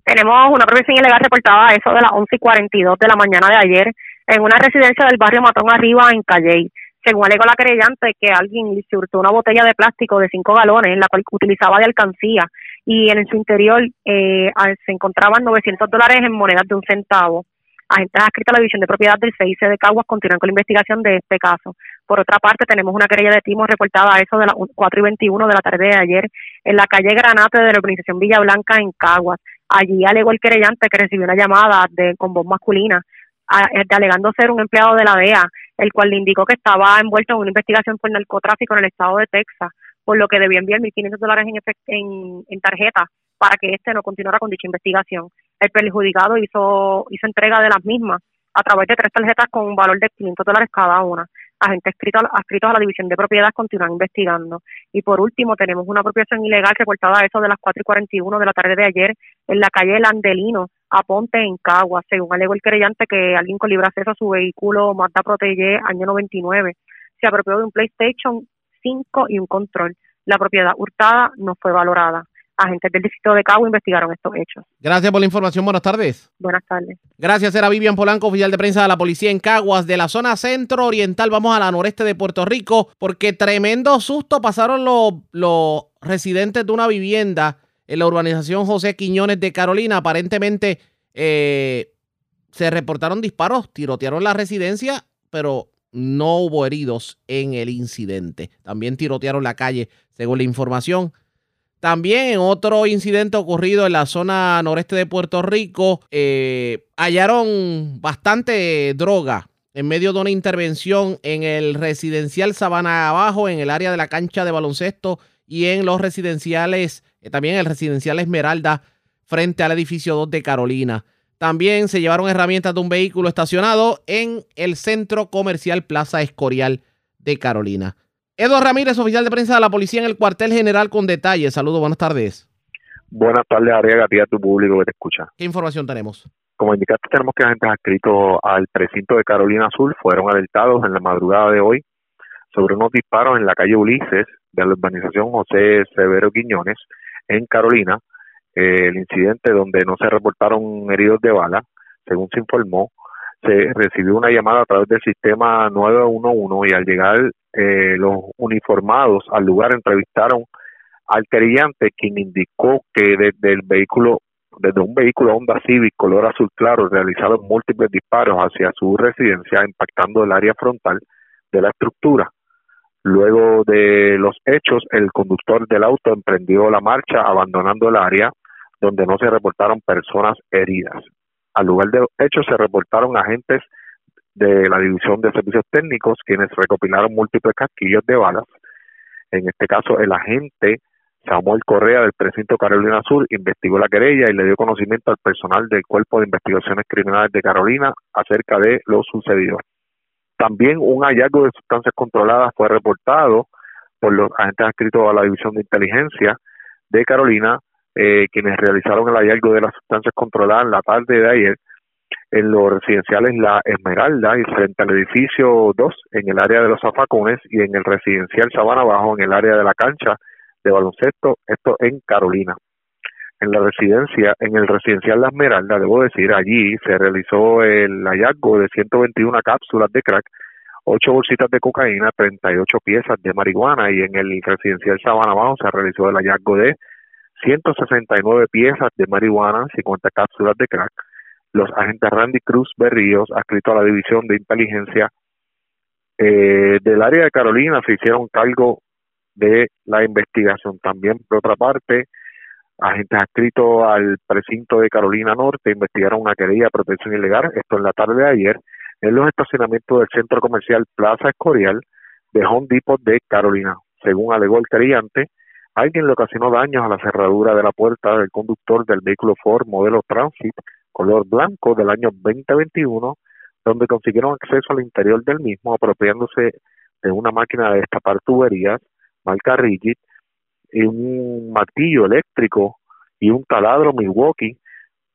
Tenemos una profesión ilegal reportada a eso de las 11 y 42 de la mañana de ayer en una residencia del barrio Matón Arriba en Calley. Según alegó la querellante, que alguien le hurtó una botella de plástico de 5 galones, la cual utilizaba de alcancía, y en su interior eh, se encontraban 900 dólares en monedas de un centavo. Agentes adscritos a la División de Propiedad del CIC de Caguas continúan con la investigación de este caso. Por otra parte, tenemos una querella de timo reportada a eso de las 4 y 21 de la tarde de ayer en la calle Granate de la urbanización Villa Blanca en Caguas. Allí alegó el querellante que recibió una llamada de con voz masculina eh, alegando ser un empleado de la DEA, el cual le indicó que estaba envuelto en una investigación por narcotráfico en el estado de Texas, por lo que debía enviar 1.500 dólares en, en, en tarjeta para que éste no continuara con dicha investigación. El perjudicado hizo, hizo entrega de las mismas a través de tres tarjetas con un valor de 500 dólares cada una. Agentes adscritos a, la División de Propiedad continúan investigando. Y por último, tenemos una apropiación ilegal reportada a eso de las 4 y 41 de la tarde de ayer en la calle Landelino, a Ponte, en Caguas. Según alegó el querellante que alguien con libre acceso a su vehículo Mazda Protege año 99 se apropió de un PlayStation 5 y un control. La propiedad hurtada no fue valorada. Agentes del distrito de Caguas investigaron estos hechos. Gracias por la información. Buenas tardes. Buenas tardes. Gracias, era Vivian Polanco, oficial de prensa de la policía en Caguas, de la zona centro-oriental. Vamos a la noreste de Puerto Rico, porque tremendo susto pasaron los, los residentes de una vivienda en la urbanización José Quiñones de Carolina. Aparentemente eh, se reportaron disparos, tirotearon la residencia, pero no hubo heridos en el incidente. También tirotearon la calle, según la información. También en otro incidente ocurrido en la zona noreste de Puerto Rico, eh, hallaron bastante droga en medio de una intervención en el residencial Sabana Abajo, en el área de la cancha de baloncesto y en los residenciales, eh, también el residencial Esmeralda frente al edificio 2 de Carolina. También se llevaron herramientas de un vehículo estacionado en el centro comercial Plaza Escorial de Carolina. Eduardo Ramírez, oficial de prensa de la policía en el cuartel general con detalles. Saludos, buenas tardes. Buenas tardes, Ariaga, a ti a tu público que te escucha. ¿Qué información tenemos? Como indicaste, tenemos que agentes adscritos al precinto de Carolina Sur fueron alertados en la madrugada de hoy sobre unos disparos en la calle Ulises de la urbanización José Severo Quiñones en Carolina. Eh, el incidente donde no se reportaron heridos de bala, según se informó, se recibió una llamada a través del sistema 911 y al llegar eh, los uniformados al lugar entrevistaron al querellante quien indicó que desde el vehículo desde un vehículo Honda Civic color azul claro realizaron múltiples disparos hacia su residencia impactando el área frontal de la estructura. Luego de los hechos, el conductor del auto emprendió la marcha abandonando el área donde no se reportaron personas heridas. Al lugar de los hechos se reportaron agentes de la División de Servicios Técnicos quienes recopilaron múltiples casquillos de balas. En este caso, el agente Samuel Correa del precinto Carolina Sur investigó la querella y le dio conocimiento al personal del Cuerpo de Investigaciones Criminales de Carolina acerca de lo sucedido. También un hallazgo de sustancias controladas fue reportado por los agentes adscritos a la División de Inteligencia de Carolina, eh, quienes realizaron el hallazgo de las sustancias controladas en la tarde de ayer en los residenciales La Esmeralda y frente al edificio 2 en el área de los zafacones y en el residencial Sabana Bajo en el área de la cancha de baloncesto, esto en Carolina. En la residencia, en el residencial La Esmeralda, debo decir, allí se realizó el hallazgo de 121 cápsulas de crack, 8 bolsitas de cocaína, 38 piezas de marihuana y en el residencial Sabana Bajo se realizó el hallazgo de 169 piezas de marihuana, 50 cápsulas de crack. Los agentes Randy Cruz Berríos, adscrito a la División de Inteligencia eh, del área de Carolina, se hicieron cargo de la investigación. También, por otra parte, agentes adscritos al precinto de Carolina Norte investigaron una querella de protección ilegal, esto en la tarde de ayer, en los estacionamientos del centro comercial Plaza Escorial de Home Depot de Carolina. Según alegó el querellante, alguien le ocasionó daños a la cerradura de la puerta del conductor del vehículo Ford modelo Transit color blanco del año 2021, donde consiguieron acceso al interior del mismo apropiándose de una máquina de destapar tuberías marca Rigid y un martillo eléctrico y un taladro Milwaukee,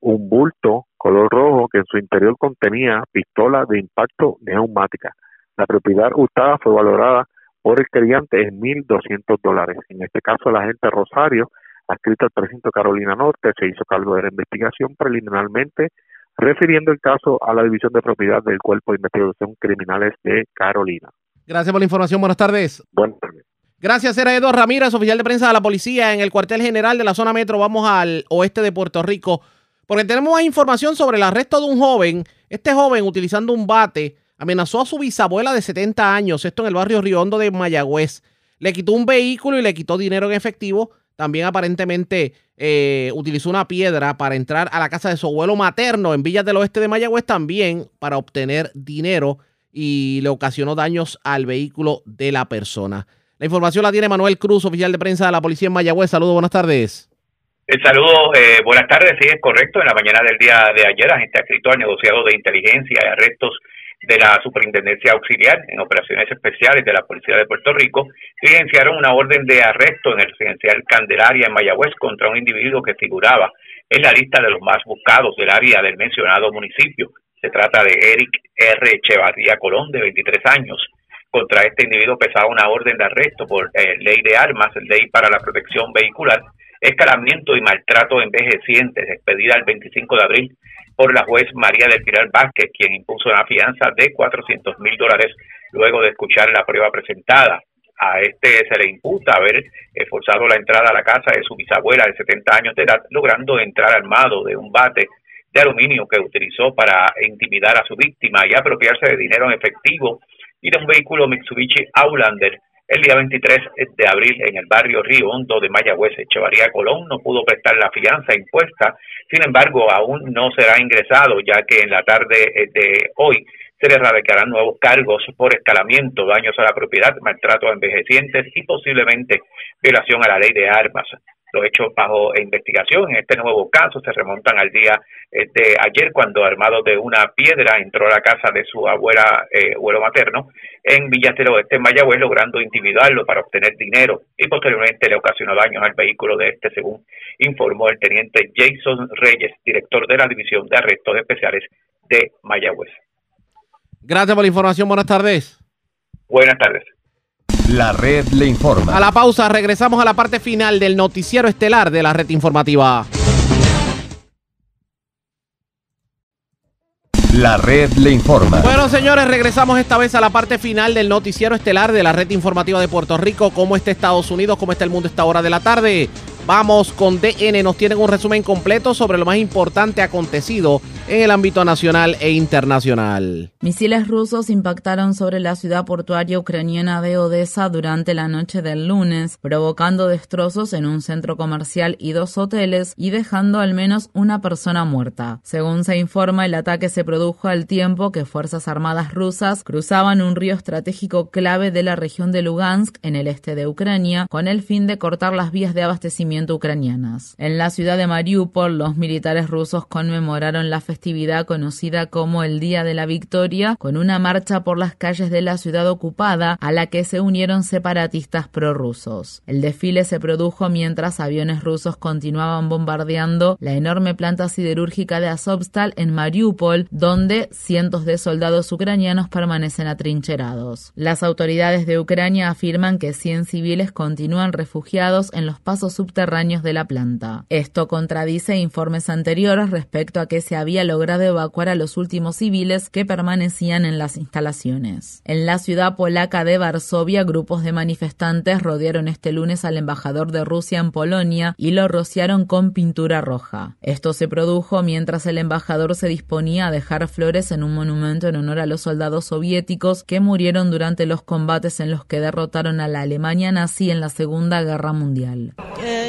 un bulto color rojo que en su interior contenía pistola de impacto neumática. La propiedad hurtada fue valorada por el querellante en 1.200 dólares. En este caso, el agente Rosario, adscrito al precinto Carolina Norte, se hizo cargo de la investigación preliminarmente, refiriendo el caso a la División de Propiedad del Cuerpo de Investigación Criminales de Carolina. Gracias por la información. Buenas tardes. Buenas tardes. Gracias, era Edo Ramírez, oficial de prensa de la policía en el cuartel general de la zona metro. Vamos al oeste de Puerto Rico, porque tenemos más información sobre el arresto de un joven Este joven, utilizando un bate, amenazó a su bisabuela de 70 años, esto en el barrio Riondo de Mayagüez. Le quitó un vehículo y le quitó dinero en efectivo. También aparentemente eh, utilizó una piedra para entrar a la casa de su abuelo materno en Villas del Oeste de Mayagüez también para obtener dinero y le ocasionó daños al vehículo de la persona. La información la tiene Manuel Cruz, oficial de prensa de la policía en Mayagüez. Saludos, buenas tardes. El saludo, eh, buenas tardes, sí es correcto. En la mañana del día de ayer, agente adscrito al negociado de inteligencia y arrestos de la Superintendencia Auxiliar en Operaciones Especiales de la Policía de Puerto Rico diligenciaron una orden de arresto en el residencial Candelaria en Mayagüez contra un individuo que figuraba en la lista de los más buscados del área del mencionado municipio. Se trata de Eric R. Echevarría Colón, de 23 años. Contra este individuo pesaba una orden de arresto por eh, ley de armas, ley para la protección vehicular, escalamiento y maltrato envejecientes, expedida el 25 de abril por la juez María del Pilar Vázquez, quien impuso una fianza de 400 mil dólares luego de escuchar la prueba presentada. A este se le imputa haber forzado la entrada a la casa de su bisabuela de 70 años de edad, logrando entrar armado de un bate de aluminio que utilizó para intimidar a su víctima y apropiarse de dinero en efectivo y de un vehículo Mitsubishi Outlander el día 23 de abril en el barrio Río Hondo de Mayagüez, Echevarría Colón no pudo prestar la fianza impuesta, sin embargo aún no será ingresado ya que en la tarde de hoy se le radicarán nuevos cargos por escalamiento, daños a la propiedad, maltrato a envejecientes y posiblemente violación a la ley de armas. Los hechos bajo investigación en este nuevo caso se remontan al día de ayer cuando armado de una piedra entró a la casa de su abuela, eh, abuelo materno en Villatero Oeste, en Mayagüez, logrando intimidarlo para obtener dinero y posteriormente le ocasionó daños al vehículo de este, según informó el teniente Jason Reyes, director de la División de Arrestos Especiales de Mayagüez. Gracias por la información. Buenas tardes. Buenas tardes. La red le informa. A la pausa, regresamos a la parte final del noticiero estelar de la red informativa. La red le informa. Bueno, señores, regresamos esta vez a la parte final del noticiero estelar de la red informativa de Puerto Rico. ¿Cómo está Estados Unidos? ¿Cómo está el mundo a esta hora de la tarde? Vamos con DN, nos tienen un resumen completo sobre lo más importante acontecido en el ámbito nacional e internacional. Misiles rusos impactaron sobre la ciudad portuaria ucraniana de Odessa durante la noche del lunes, provocando destrozos en un centro comercial y dos hoteles y dejando al menos una persona muerta. Según se informa, el ataque se produjo al tiempo que Fuerzas Armadas rusas cruzaban un río estratégico clave de la región de Lugansk en el este de Ucrania con el fin de cortar las vías de abastecimiento ucranianas. En la ciudad de Mariupol, los militares rusos conmemoraron la festividad conocida como el Día de la Victoria con una marcha por las calles de la ciudad ocupada a la que se unieron separatistas prorrusos. El desfile se produjo mientras aviones rusos continuaban bombardeando la enorme planta siderúrgica de Azovstal en Mariupol, donde cientos de soldados ucranianos permanecen atrincherados. Las autoridades de Ucrania afirman que 100 civiles continúan refugiados en los pasos subterráneos de la planta. Esto contradice informes anteriores respecto a que se había logrado evacuar a los últimos civiles que permanecían en las instalaciones. En la ciudad polaca de Varsovia, grupos de manifestantes rodearon este lunes al embajador de Rusia en Polonia y lo rociaron con pintura roja. Esto se produjo mientras el embajador se disponía a dejar flores en un monumento en honor a los soldados soviéticos que murieron durante los combates en los que derrotaron a la Alemania nazi en la Segunda Guerra Mundial. Eh,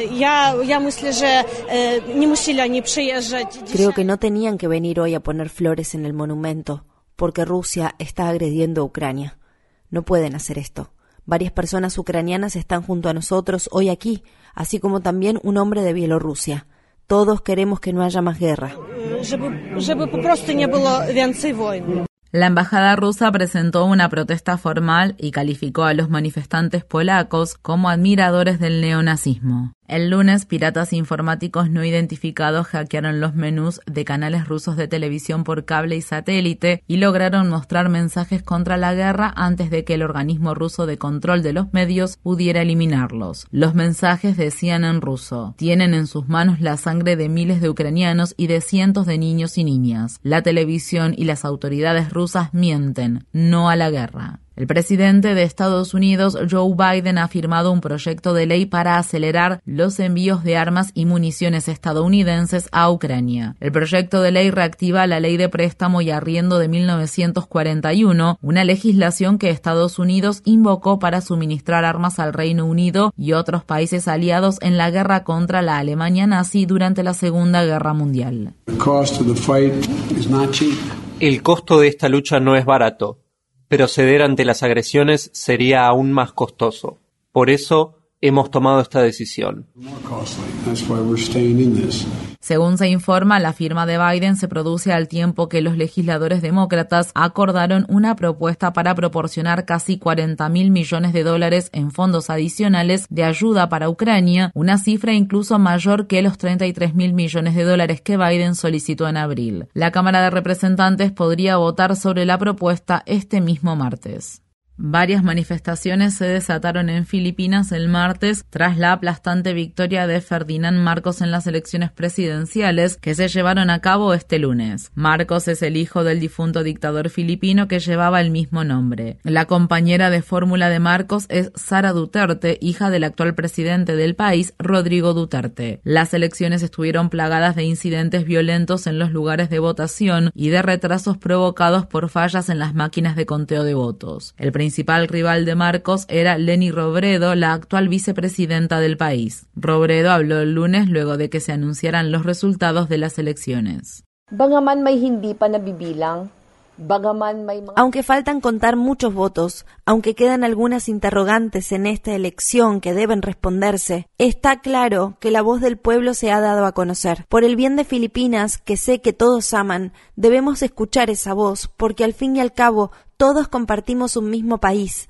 Creo que no tenían que venir hoy a poner flores en el monumento, porque Rusia está agrediendo a Ucrania. No pueden hacer esto. Varias personas ucranianas están junto a nosotros hoy aquí, así como también un hombre de Bielorrusia. Todos queremos que no haya más guerra. La embajada rusa presentó una protesta formal y calificó a los manifestantes polacos como admiradores del neonazismo. El lunes, piratas informáticos no identificados hackearon los menús de canales rusos de televisión por cable y satélite y lograron mostrar mensajes contra la guerra antes de que el organismo ruso de control de los medios pudiera eliminarlos. Los mensajes decían en ruso, tienen en sus manos la sangre de miles de ucranianos y de cientos de niños y niñas. La televisión y las autoridades rusas mienten, no a la guerra. El presidente de Estados Unidos, Joe Biden, ha firmado un proyecto de ley para acelerar los envíos de armas y municiones estadounidenses a Ucrania. El proyecto de ley reactiva la ley de préstamo y arriendo de 1941, una legislación que Estados Unidos invocó para suministrar armas al Reino Unido y otros países aliados en la guerra contra la Alemania nazi durante la Segunda Guerra Mundial. El costo de esta lucha no es barato, pero ceder ante las agresiones sería aún más costoso. Por eso hemos tomado esta decisión. Según se informa, la firma de Biden se produce al tiempo que los legisladores demócratas acordaron una propuesta para proporcionar casi 40 mil millones de dólares en fondos adicionales de ayuda para Ucrania, una cifra incluso mayor que los 33 mil millones de dólares que Biden solicitó en abril. La Cámara de Representantes podría votar sobre la propuesta este mismo martes. Varias manifestaciones se desataron en Filipinas el martes tras la aplastante victoria de Ferdinand Marcos en las elecciones presidenciales que se llevaron a cabo este lunes. Marcos es el hijo del difunto dictador filipino que llevaba el mismo nombre. La compañera de fórmula de Marcos es Sara Duterte, hija del actual presidente del país, Rodrigo Duterte. Las elecciones estuvieron plagadas de incidentes violentos en los lugares de votación y de retrasos provocados por fallas en las máquinas de conteo de votos. El principal rival de Marcos era Leni Robredo, la actual vicepresidenta del país. Robredo habló el lunes luego de que se anunciaran los resultados de las elecciones. Aunque faltan contar muchos votos, aunque quedan algunas interrogantes en esta elección que deben responderse, está claro que la voz del pueblo se ha dado a conocer. Por el bien de Filipinas, que sé que todos aman, debemos escuchar esa voz, porque al fin y al cabo todos compartimos un mismo país.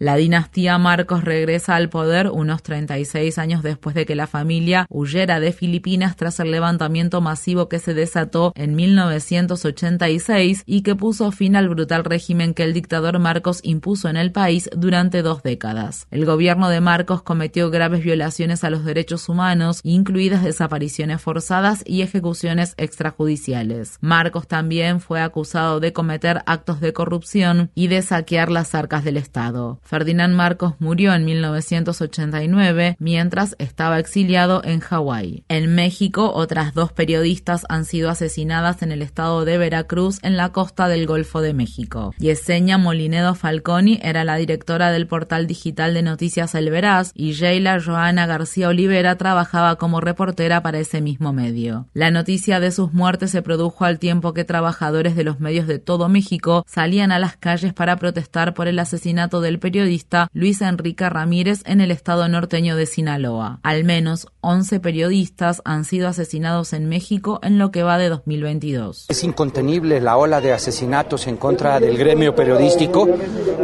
La dinastía Marcos regresa al poder unos 36 años después de que la familia huyera de Filipinas tras el levantamiento masivo que se desató en 1986 y que puso fin al brutal régimen que el dictador Marcos impuso en el país durante dos décadas. El gobierno de Marcos cometió graves violaciones a los derechos humanos, incluidas desapariciones forzadas y ejecuciones extrajudiciales. Marcos también fue acusado de cometer actos de corrupción y de saquear las arcas del Estado. Ferdinand Marcos murió en 1989 mientras estaba exiliado en Hawái. En México, otras dos periodistas han sido asesinadas en el estado de Veracruz en la costa del Golfo de México. Yesenia Molinedo Falconi era la directora del portal digital de noticias El Veraz y Sheila Joana García Olivera trabajaba como reportera para ese mismo medio. La noticia de sus muertes se produjo al tiempo que trabajadores de los medios de todo México salían a las calles para protestar por el asesinato del periodista periodista Luis Enrique Ramírez en el estado norteño de Sinaloa. Al menos 11 periodistas han sido asesinados en México en lo que va de 2022. Es incontenible la ola de asesinatos en contra del gremio periodístico.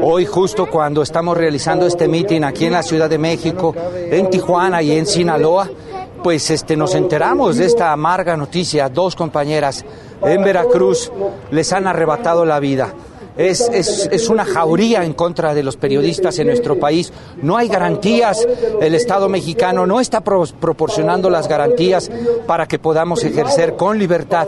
Hoy justo cuando estamos realizando este mitin aquí en la Ciudad de México, en Tijuana y en Sinaloa, pues este, nos enteramos de esta amarga noticia. Dos compañeras en Veracruz les han arrebatado la vida es, es, es, una jauría en contra de los periodistas en nuestro país. No hay garantías, el Estado mexicano no está pro proporcionando las garantías para que podamos ejercer con libertad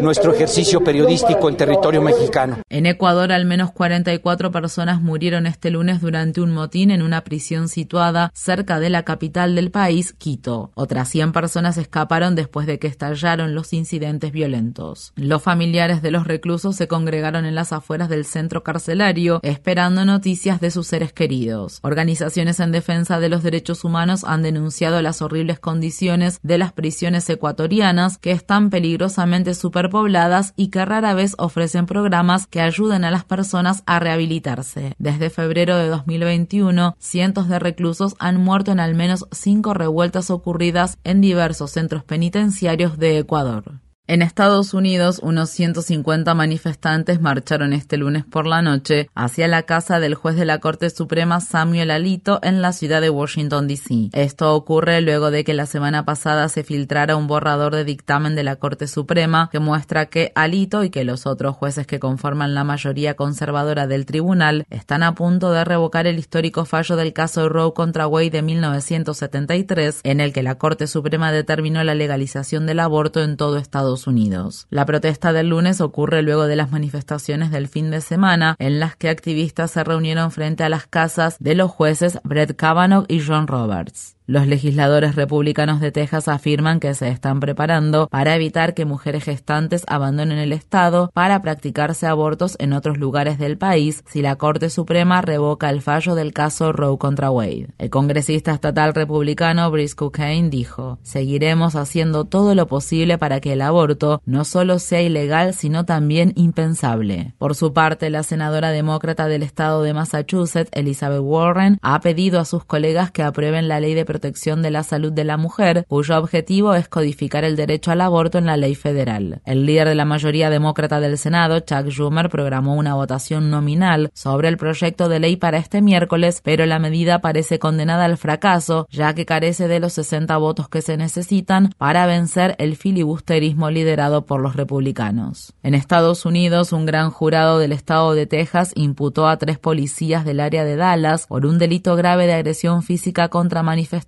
nuestro ejercicio periodístico en territorio mexicano. En Ecuador, al menos 44 personas murieron este lunes durante un motín en una prisión situada cerca de la capital del país, Quito. Otras 100 personas escaparon después de que estallaron los incidentes violentos. Los familiares de los reclusos se congregaron en las afueras del centro carcelario esperando noticias de sus seres queridos. Organizaciones en defensa de los derechos humanos han denunciado las horribles condiciones de las prisiones ecuatorianas que están peligrosamente superpobladas y que rara vez ofrecen programas que ayuden a las personas a rehabilitarse. Desde febrero de 2021, cientos de reclusos han muerto en al menos cinco revueltas ocurridas en diversos centros penitenciarios de Ecuador. En Estados Unidos, unos 150 manifestantes marcharon este lunes por la noche hacia la casa del juez de la Corte Suprema Samuel Alito en la ciudad de Washington, D.C. Esto ocurre luego de que la semana pasada se filtrara un borrador de dictamen de la Corte Suprema que muestra que Alito y que los otros jueces que conforman la mayoría conservadora del tribunal están a punto de revocar el histórico fallo del caso Roe contra Wade de 1973, en el que la Corte Suprema determinó la legalización del aborto en todo Estados Unidos. La protesta del lunes ocurre luego de las manifestaciones del fin de semana en las que activistas se reunieron frente a las casas de los jueces Brett Kavanaugh y John Roberts. Los legisladores republicanos de Texas afirman que se están preparando para evitar que mujeres gestantes abandonen el estado para practicarse abortos en otros lugares del país si la Corte Suprema revoca el fallo del caso Roe contra Wade. El congresista estatal republicano Brice Cocaine dijo, seguiremos haciendo todo lo posible para que el aborto no solo sea ilegal, sino también impensable. Por su parte, la senadora demócrata del estado de Massachusetts, Elizabeth Warren, ha pedido a sus colegas que aprueben la ley de protección protección de la salud de la mujer, cuyo objetivo es codificar el derecho al aborto en la ley federal. El líder de la mayoría demócrata del Senado, Chuck Schumer, programó una votación nominal sobre el proyecto de ley para este miércoles, pero la medida parece condenada al fracaso, ya que carece de los 60 votos que se necesitan para vencer el filibusterismo liderado por los republicanos. En Estados Unidos, un gran jurado del estado de Texas imputó a tres policías del área de Dallas por un delito grave de agresión física contra manifestantes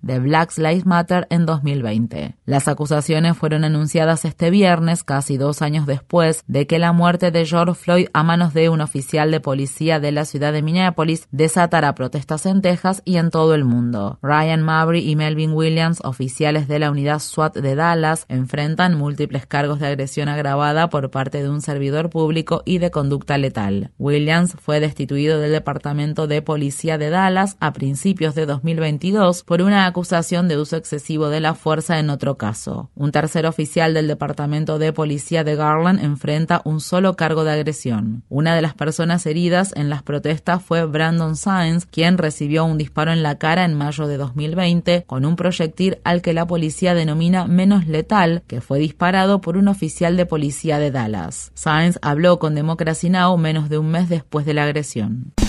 de Black Lives Matter en 2020. Las acusaciones fueron anunciadas este viernes, casi dos años después de que la muerte de George Floyd a manos de un oficial de policía de la ciudad de Minneapolis desatara protestas en Texas y en todo el mundo. Ryan Mabry y Melvin Williams, oficiales de la unidad SWAT de Dallas, enfrentan múltiples cargos de agresión agravada por parte de un servidor público y de conducta letal. Williams fue destituido del Departamento de Policía de Dallas a principios de 2022 por una acusación de uso excesivo de la fuerza en otro caso. Un tercer oficial del Departamento de Policía de Garland enfrenta un solo cargo de agresión. Una de las personas heridas en las protestas fue Brandon Sainz, quien recibió un disparo en la cara en mayo de 2020 con un proyectil al que la policía denomina menos letal, que fue disparado por un oficial de policía de Dallas. Sainz habló con Democracy Now! menos de un mes después de la agresión.